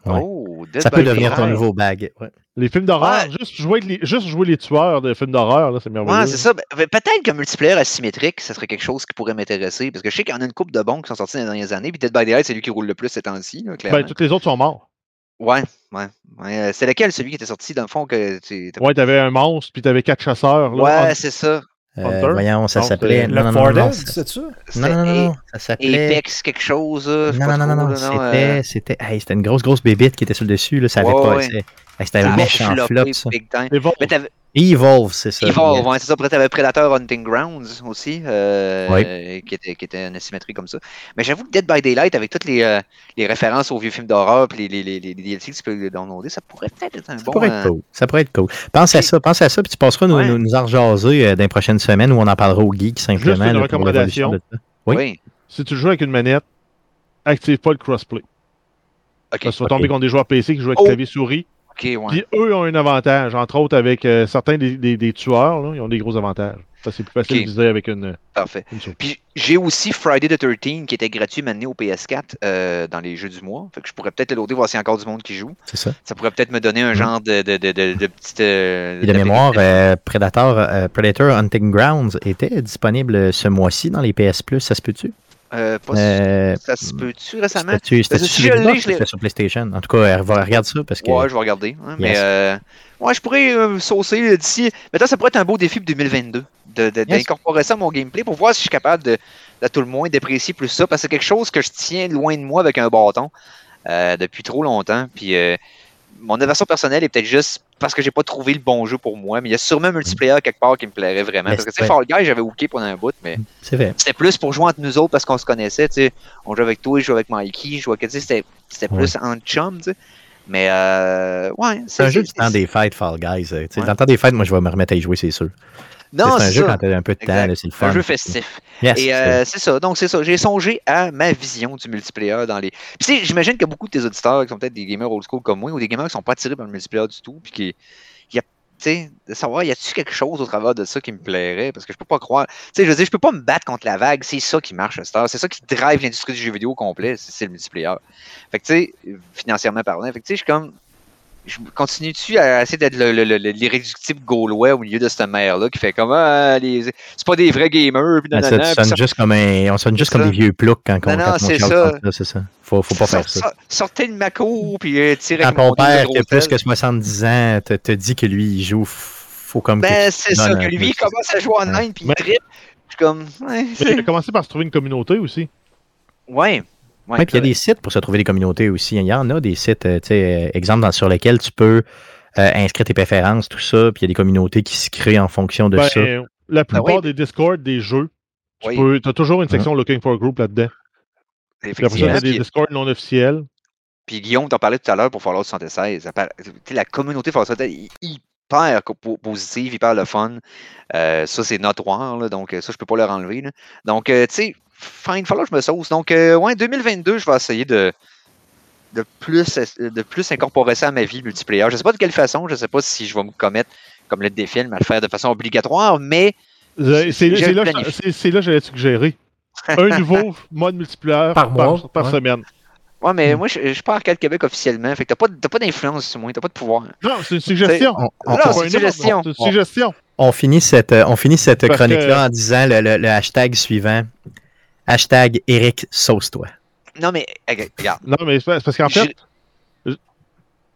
Ouais. Oh, Dead Ça by peut devenir ton Daylight. nouveau bag. Ouais. Les films d'horreur, Ouais. juste, jouer les, juste jouer les tueurs de films d'horreur, là, c'est merveilleux. Ouais, c'est ça. Ben, ben, Peut-être qu'un multiplayer asymétrique, ça serait quelque chose qui pourrait m'intéresser. Parce que je sais qu'il y en a une couple de bons qui sont sortis dans les dernières années. Puis Dead by Daylight, c'est lui qui roule le plus ces temps-ci, là, clairement. Ben, tous les autres sont morts. Ouais, ouais. ouais. Euh, C'est lequel, celui qui était sorti, dans le fond, que tu. t'as- Ouais, t'avais un monstre, puis t'avais quatre chasseurs. Là, Ouais, En- c'est ça. Euh, Hunter? voyons, ça Non, s'appelait. c'est- Non, c'est ça? non, non, non, non, ça s'appelait. Apex quelque chose. là, je sais Non, pas non, non, non, trop, non, là, c'était, euh, c'était, hey, c'était une grosse, grosse bébite qui était sur le dessus, là, ça avait Ouais, pas, ouais. c'est- hey, c'était un méchant flop, ça. big time. Evolve. C'est ça. Evolve, ouais, c'est ça. Après, t'avais Predator Hunting Grounds aussi, euh, Oui. qui, était, qui était une asymétrie comme ça. Mais j'avoue que Dead by Daylight, avec toutes les, euh, les références aux vieux films d'horreur et les, les, les, les DLC que tu peux downloader, ça pourrait peut-être être un Ça bon. pourrait euh, être cool. Ça pourrait être cool. Pense à ça, pense à ça, puis tu passeras nous, Ouais. nous, nous en rejaser euh, dans les prochaines semaines où on en parlera au geek simplement. une là, recommandation. l'évolution de ça. Oui. oui. Si tu joues avec une manette, active pas le crossplay. Parce que tu vas tomber contre des joueurs PC qui jouent avec Oh. clavier souris. Ok, ouais. Puis eux ont un avantage, entre autres avec euh, certains des, des- des tueurs, là, ils ont des gros avantages. Ça, c'est plus facile de viser avec une, Parfait. une. Puis j'ai aussi Friday the 13 qui était gratuit maintenant au PS4 euh, dans les jeux du mois. Fait que je pourrais peut-être le loader, voir s'il y a encore du monde qui joue. C'est ça. Ça pourrait peut-être me donner un Mhm. genre de, de, de, de, de petite. euh, Et de mémoire, euh, Predator, euh, Predator Hunting Grounds était disponible ce mois-ci dans les PS Plus, ça se peut-tu? Euh, pas Euh, ça se peut-tu récemment? Si sur je c'était sur PlayStation? En tout cas, euh, va- regarde ça parce que. Ouais, je vais regarder. hein, Mais euh, ouais, je pourrais euh, saucer euh, d'ici. Maintenant, ça pourrait être un beau défi pour 2022 de- de- d'incorporer ça à mon gameplay pour voir si je suis capable de, à tout le moins, d'apprécier plus ça. Parce que c'est quelque chose que je tiens loin de moi avec un bâton depuis trop longtemps. Puis mon version personnelle est peut-être juste parce que j'ai pas trouvé le bon jeu pour moi, mais il y a sûrement un multiplayer quelque part qui me plairait vraiment. Mais Parce que tu sais, Fall Guy, j'avais hooké pendant un bout, mais c'était plus pour jouer entre nous autres parce qu'on se connaissait, tu sais. On jouait avec toi, je jouais avec Mikey, je jouais avec, tu sais, c'était, c'était plus en chum, tu sais. Mais, euh, ouais. C'est un jeu du temps des fêtes, Fall Guys. euh, tu sais. Dans le temps des fêtes, moi, je vais me remettre à y jouer, c'est sûr. Non, c'est un jeu ça. quand t'as un peu de temps, c'est le fun. un jeu festif. Yes, Et c'est euh, c'est ça. Donc, c'est ça. J'ai songé à ma vision du multiplayer dans les. Puis, tu sais, j'imagine que beaucoup de tes auditeurs qui sont peut-être des gamers old school comme moi ou des gamers qui sont pas attirés par le multiplayer du tout, puis qui. il Y a, tu sais, de savoir, y a-tu quelque chose au travers de ça qui me plairait? Parce que je peux pas croire. Tu sais, je veux dire, je peux pas me battre contre la vague. C'est ça qui marche à cette heure. C'est ça qui drive l'industrie du jeu vidéo au complet. C'est c'est le multiplayer. Fait que, tu sais, financièrement parlant, fait que, tu sais, je suis comme. Je continue-tu à essayer d'être le- le- le- le- l'irréductible gaulois au milieu de cette mer-là qui fait comme ah, les- c'est pas des vrais gamers, puis ça, sonnes ça- juste comme un, on sonne juste comme ça. des vieux ploucs quand, on- Non, non, quand on c'est ça. c'est ça. Faut, faut pas faire ça. sort- Sortez le Mako puis euh, tirez Quand ton père qui a de plus que 70 ans te, te dit que lui, il joue, faut comme Ben, c'est ça, que lui, il commence à jouer online puis il trippe. Je suis comme, ouais, Mais il a commencé par se trouver une communauté aussi. ouais. Ouais, Ouais, puis il y a des sites pour se trouver des communautés aussi. Il y en a des sites, euh, tu sais, euh, exemple dans- sur lesquels tu peux euh, inscrire tes préférences, tout ça, puis il y a des communautés qui se créent en fonction de Ben, ça. la plupart oui. des Discord des jeux, tu Oui. as toujours une section Looking for a Group là-dedans. Puis après ça, Effectivement. des Discord non officiels. puis Guillaume t'en parlait tout à l'heure pour Fallout 76. Ça par- tu sais, La communauté Fallout 76 est hyper positive, hyper le fun. Euh, ça, c'est notoire, là, donc ça, je peux pas leur enlever. là. Donc, euh, tu sais, fine, Fallout, je me sauce. Donc, euh, ouais, 2022, je vais essayer de, de, plus, de plus incorporer ça à ma vie multiplayer. Je sais pas de quelle façon, je sais pas si je vais me commettre, comme le défi, à le faire de façon obligatoire, mais C'est là, que j'allais suggérer. Un nouveau mode multiplayer Par mois, par ouais. semaine. Ouais, mais Hmm. moi, je, pas Arcade Québec officiellement. Fait que t'as pas, t'as pas d'influence sur moi, t'as pas de pouvoir. Non, c'est une suggestion. On, on- Non, pas c'est un une suggestion. une suggestion. on finit cette, euh, on finit cette chronique-là que- en disant le, le- le hashtag suivant. Hashtag Eric Sauce-toi. Non, mais regarde. Non, mais c'est parce qu'en Je- fait,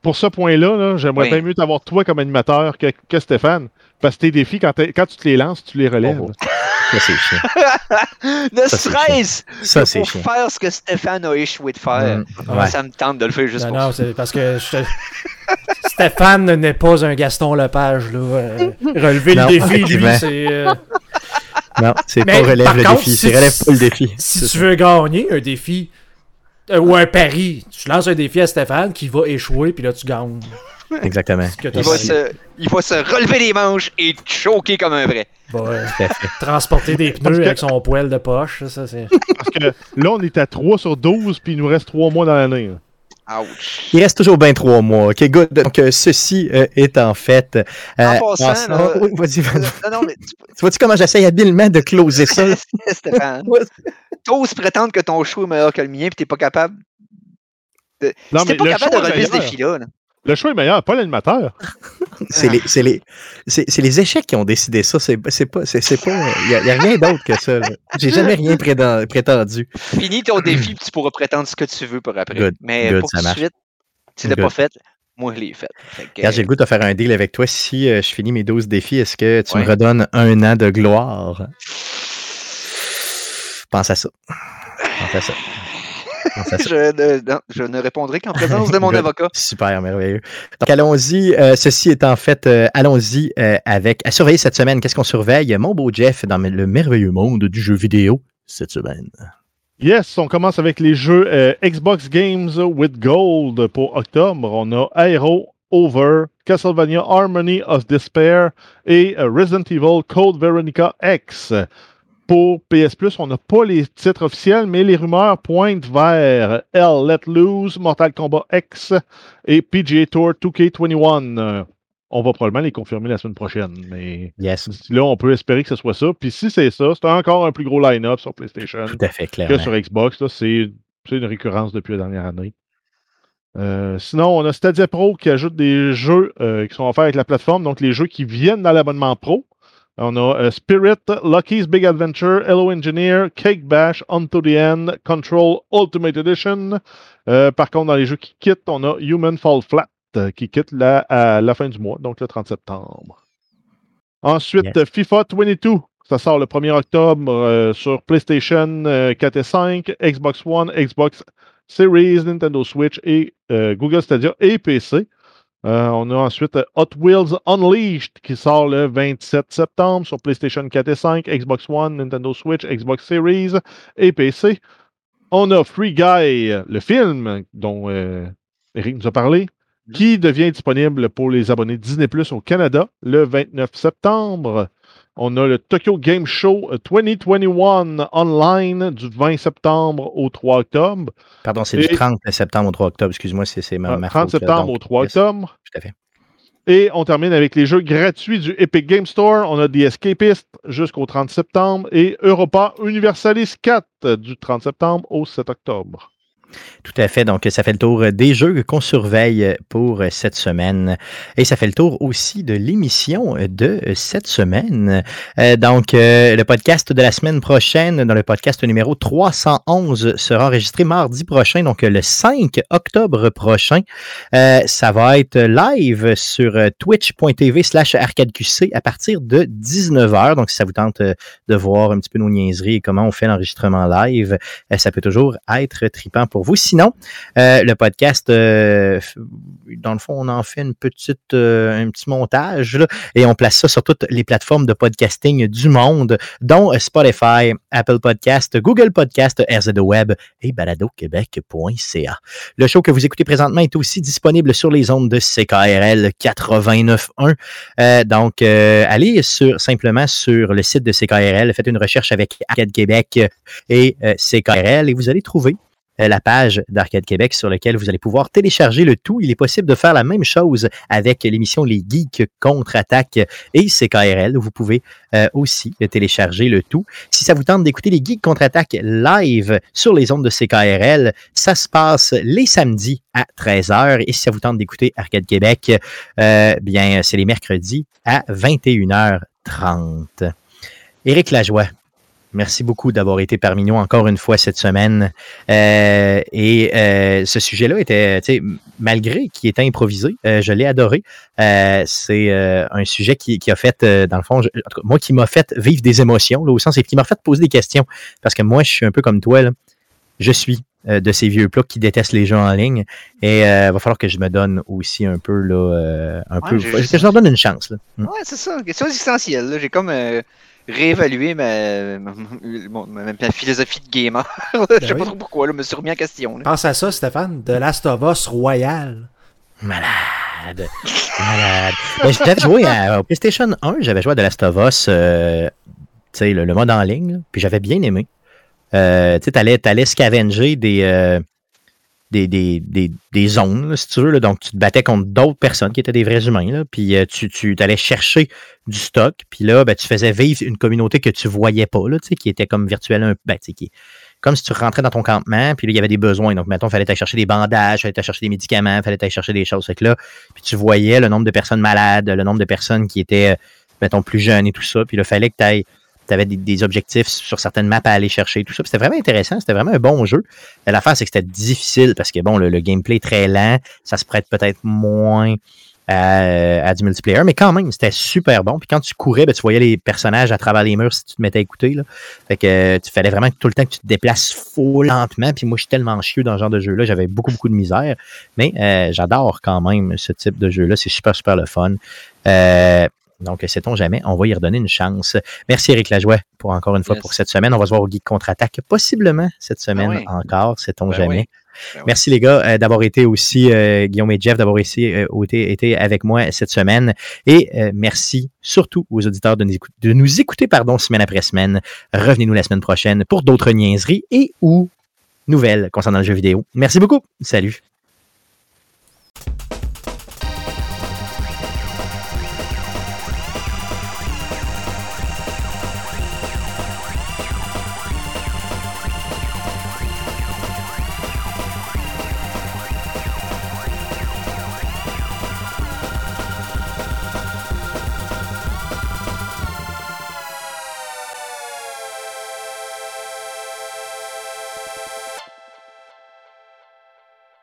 pour ce point-là, là, j'aimerais Oui. bien mieux t'avoir toi comme animateur que, que Stéphane. Parce que tes défis, quand, tu te les lances, tu les relèves. Oh, Ça, c'est chiant. ne Ça, c'est serait-ce que pour chiant. faire ce que Stéphane a échoué de faire. Mm, ouais. Ça me tente de le faire juste Non, pour non, ça. c'est parce que je te- Stéphane n'est pas un Gaston Lepage. Là. Euh, relever Non, le défi, lui, c'est. euh, Non, c'est pas relève le contre, défi, si- c'est relève pas le défi. si tu veux gagner un défi euh, ou un pari, tu lances un défi à Stéphane qui va échouer, puis là, tu gagnes. Exactement. Il va, se, il va se relever les manches et choquer comme un vrai. Euh, transporter des pneus que- avec son poêle de poche. ça, Ça, c'est... Parce que là, on est à 3 sur 12, puis il nous reste 3 mois dans l'année. Ouch. Il reste toujours bien trois mois. OK, good. Donc, euh, ceci euh, est en fait. euh, En passant, là- vas-y, vas-y. Non, non, mais tu- Tu vois-tu comment j'essaye habilement de closer ça? Stéphane, t'oses prétendre que ton show est meilleur que le mien, puis t'es pas capable. De... Non, si t'es mais pas le capable show de est relever ce défi-là, là. Le choix est meilleur, pas l'animateur. C'est les, c'est les, c'est, c'est les échecs qui ont décidé ça. C'est, c'est pas, c'est, c'est pas, il y, a- y a rien d'autre que ça. là. J'ai jamais rien prétendu. Finis ton défi, puis tu pourras prétendre ce que tu veux pour après. Good, Mais good, pour tout de suite, tu l'as pas fait, moi je l'ai fait. Fait que, Regarde, j'ai le goût de faire un deal avec toi. Si euh, je finis mes 12 défis, est-ce que tu Ouais. me redonnes un an de gloire? Pense à ça. Pense à ça. Je, ne, non, je ne répondrai qu'en présence de mon Good. avocat. Super, merveilleux. Donc, allons-y. euh, ceci est en fait, euh, allons-y euh, avec. À surveiller cette semaine. Qu'est-ce qu'on surveille? Mon beau Jeff dans le merveilleux monde du jeu vidéo cette semaine. Yes, on commence avec les jeux euh, Xbox Games with Gold pour octobre. On a Aero, Over, Castlevania Harmony of Despair et euh, Resident Evil Code Veronica X. Pour PS Plus, on n'a pas les titres officiels, mais les rumeurs pointent vers L Let Loose, Mortal Kombat X et PGA Tour 2K21. Euh, on va probablement les confirmer la semaine prochaine, mais Yes, là, on peut espérer que ce soit ça. Puis si c'est ça, c'est encore un plus gros line-up sur PlayStation tout à fait, que sur Xbox. c'est une récurrence depuis la dernière année. Euh, sinon, on a Stadia Pro qui ajoute des jeux euh, qui sont offerts avec la plateforme, donc les jeux qui viennent dans l'abonnement pro. On a euh, Spirit, Lucky's Big Adventure, Hello Engineer, Cake Bash, On to the End, Control Ultimate Edition. Euh, par contre, dans les jeux qui quittent, on a Human Fall Flat euh, qui quitte la- à la fin du mois, donc le 30 septembre. Ensuite, FIFA 22. Ça sort le 1er octobre sur PlayStation euh, 4 et 5, Xbox One, Xbox Series, Nintendo Switch et Google Stadia et PC. Euh, on a ensuite Hot Wheels Unleashed qui sort le 27 septembre sur PlayStation 4 et 5, Xbox One, Nintendo Switch, Xbox Series et PC. On a Free Guy, le film dont euh, Eric nous a parlé, qui devient disponible pour les abonnés Disney Plus au Canada le 29 septembre. On a le Tokyo Game Show 2021 online du 20 septembre au 3 octobre. Pardon, c'est du 30 septembre au 3 octobre. Excuse-moi, c'est ma, ma 30 septembre au 3 octobre. Tout à fait. Et on termine avec les jeux gratuits du Epic Game Store. On a The Escapist jusqu'au 30 septembre et Europa Universalis 4 du 30 septembre au 7 octobre. Tout à fait. Donc, ça fait le tour des jeux qu'on surveille pour cette semaine. Et ça fait le tour aussi de l'émission de cette semaine. Euh, donc, euh, le podcast de la semaine prochaine, dans le podcast numéro 311, sera enregistré mardi prochain, donc le 5 octobre prochain. Euh, ça va être live sur twitch.tv slash arcadeqc à partir de 19h. Donc, si ça vous tente de voir un petit peu nos niaiseries et comment on fait l'enregistrement live, ça peut toujours être tripant pour vous. Sinon, euh, le podcast, euh, dans le fond, on en fait une petite, euh, un petit montage et on place ça sur toutes les plateformes de podcasting du monde, dont Spotify, Apple Podcast, Google Podcast, RZO Web et baladoquebec.ca. Le show que vous écoutez présentement est aussi disponible sur les ondes de CKRL 89.1. donc, allez sur, simplement sur le site de CKRL, faites une recherche avec Arcade Québec et CKRL et vous allez trouver la page d'Arcade Québec sur laquelle vous allez pouvoir télécharger le tout. Il est possible de faire la même chose avec l'émission Les Geeks contre-attaque et CKRL. Vous pouvez euh, aussi télécharger le tout. Si ça vous tente d'écouter les Geeks contre-attaque live sur les ondes de CKRL, ça se passe les samedis à 13h. Et si ça vous tente d'écouter Arcade Québec, euh, bien, c'est les mercredis à 21h30. Éric Lajoie, Merci beaucoup d'avoir été parmi nous encore une fois cette semaine. Euh, et euh, ce sujet-là était, malgré qu'il était improvisé, euh, je l'ai adoré. c'est un sujet qui, a fait, dans le fond, moi qui m'a fait vivre des émotions, là, au sens, et qui m'a fait poser des questions. Parce que moi, je suis un peu comme toi. Là. Je suis de ces vieux plats qui détestent les jeux en ligne. Et il va falloir que je me donne aussi un peu, là, un peu, je leur donne une chance. Là. Hmm. Ouais, c'est ça. Question existentielle. J'ai comme réévaluer ma, ma, philosophie de gamer. je ben sais pas trop pourquoi, là, je me suis remis en question. Pense à ça, Stéphane, de Last of Us Royal. Malade. Malade. Ben, j'avais joué à, au PlayStation 1, j'avais joué à The Last of Us, euh, le, le, mode en ligne, puis j'avais bien aimé. Euh, tu allais, allais scavenger des, euh, des, des, des, des, zones, si tu veux. Donc, tu te battais contre d'autres personnes qui étaient des vrais humains. Puis euh, tu, tu allais chercher du stock. Puis là, ben, tu faisais vivre une communauté que tu voyais pas, qui était comme virtuelle un ben, qui, comme si tu rentrais dans ton campement, puis là, il y avait des besoins. Donc, mettons, il fallait aller chercher des bandages, il fallait aller chercher des médicaments, il fallait aller chercher des choses. Fait là, puis tu voyais le nombre de personnes malades, le nombre de personnes qui étaient, mettons, plus jeunes et tout ça. Puis là, il fallait que tu ailles tu avais des, objectifs sur certaines maps à aller chercher, tout ça. C'était vraiment intéressant, c'était vraiment un bon jeu. L'affaire, c'est que c'était difficile parce que bon, le, gameplay est très lent, ça se prête peut-être moins à, du multiplayer, mais quand même, c'était super bon. Puis quand tu courais, ben, tu voyais les personnages à travers les murs si tu te mettais à écouter. Là. Fait que euh, tu fallait vraiment tout le temps que tu te déplaces faux lentement. Puis moi, je suis tellement chieux dans ce genre de jeu-là, j'avais beaucoup, beaucoup de misère. Mais euh, j'adore quand même ce type de jeu-là. C'est super, super le fun. Euh, donc, sait-on jamais, on va y redonner une chance. Merci Eric Lajoie pour encore une fois pour cette semaine. On va se voir au Geek Contre-Attaque, possiblement cette ben semaine encore, sait-on ben jamais. Ben Merci les gars euh, d'avoir été aussi, euh, Guillaume et Jeff, d'avoir ici, euh, été, avec moi cette semaine. Et merci surtout aux auditeurs de nous, écouter, de nous écouter pardon, semaine après semaine. Revenez-nous la semaine prochaine pour d'autres niaiseries et ou nouvelles concernant le jeu vidéo. Merci beaucoup. Salut.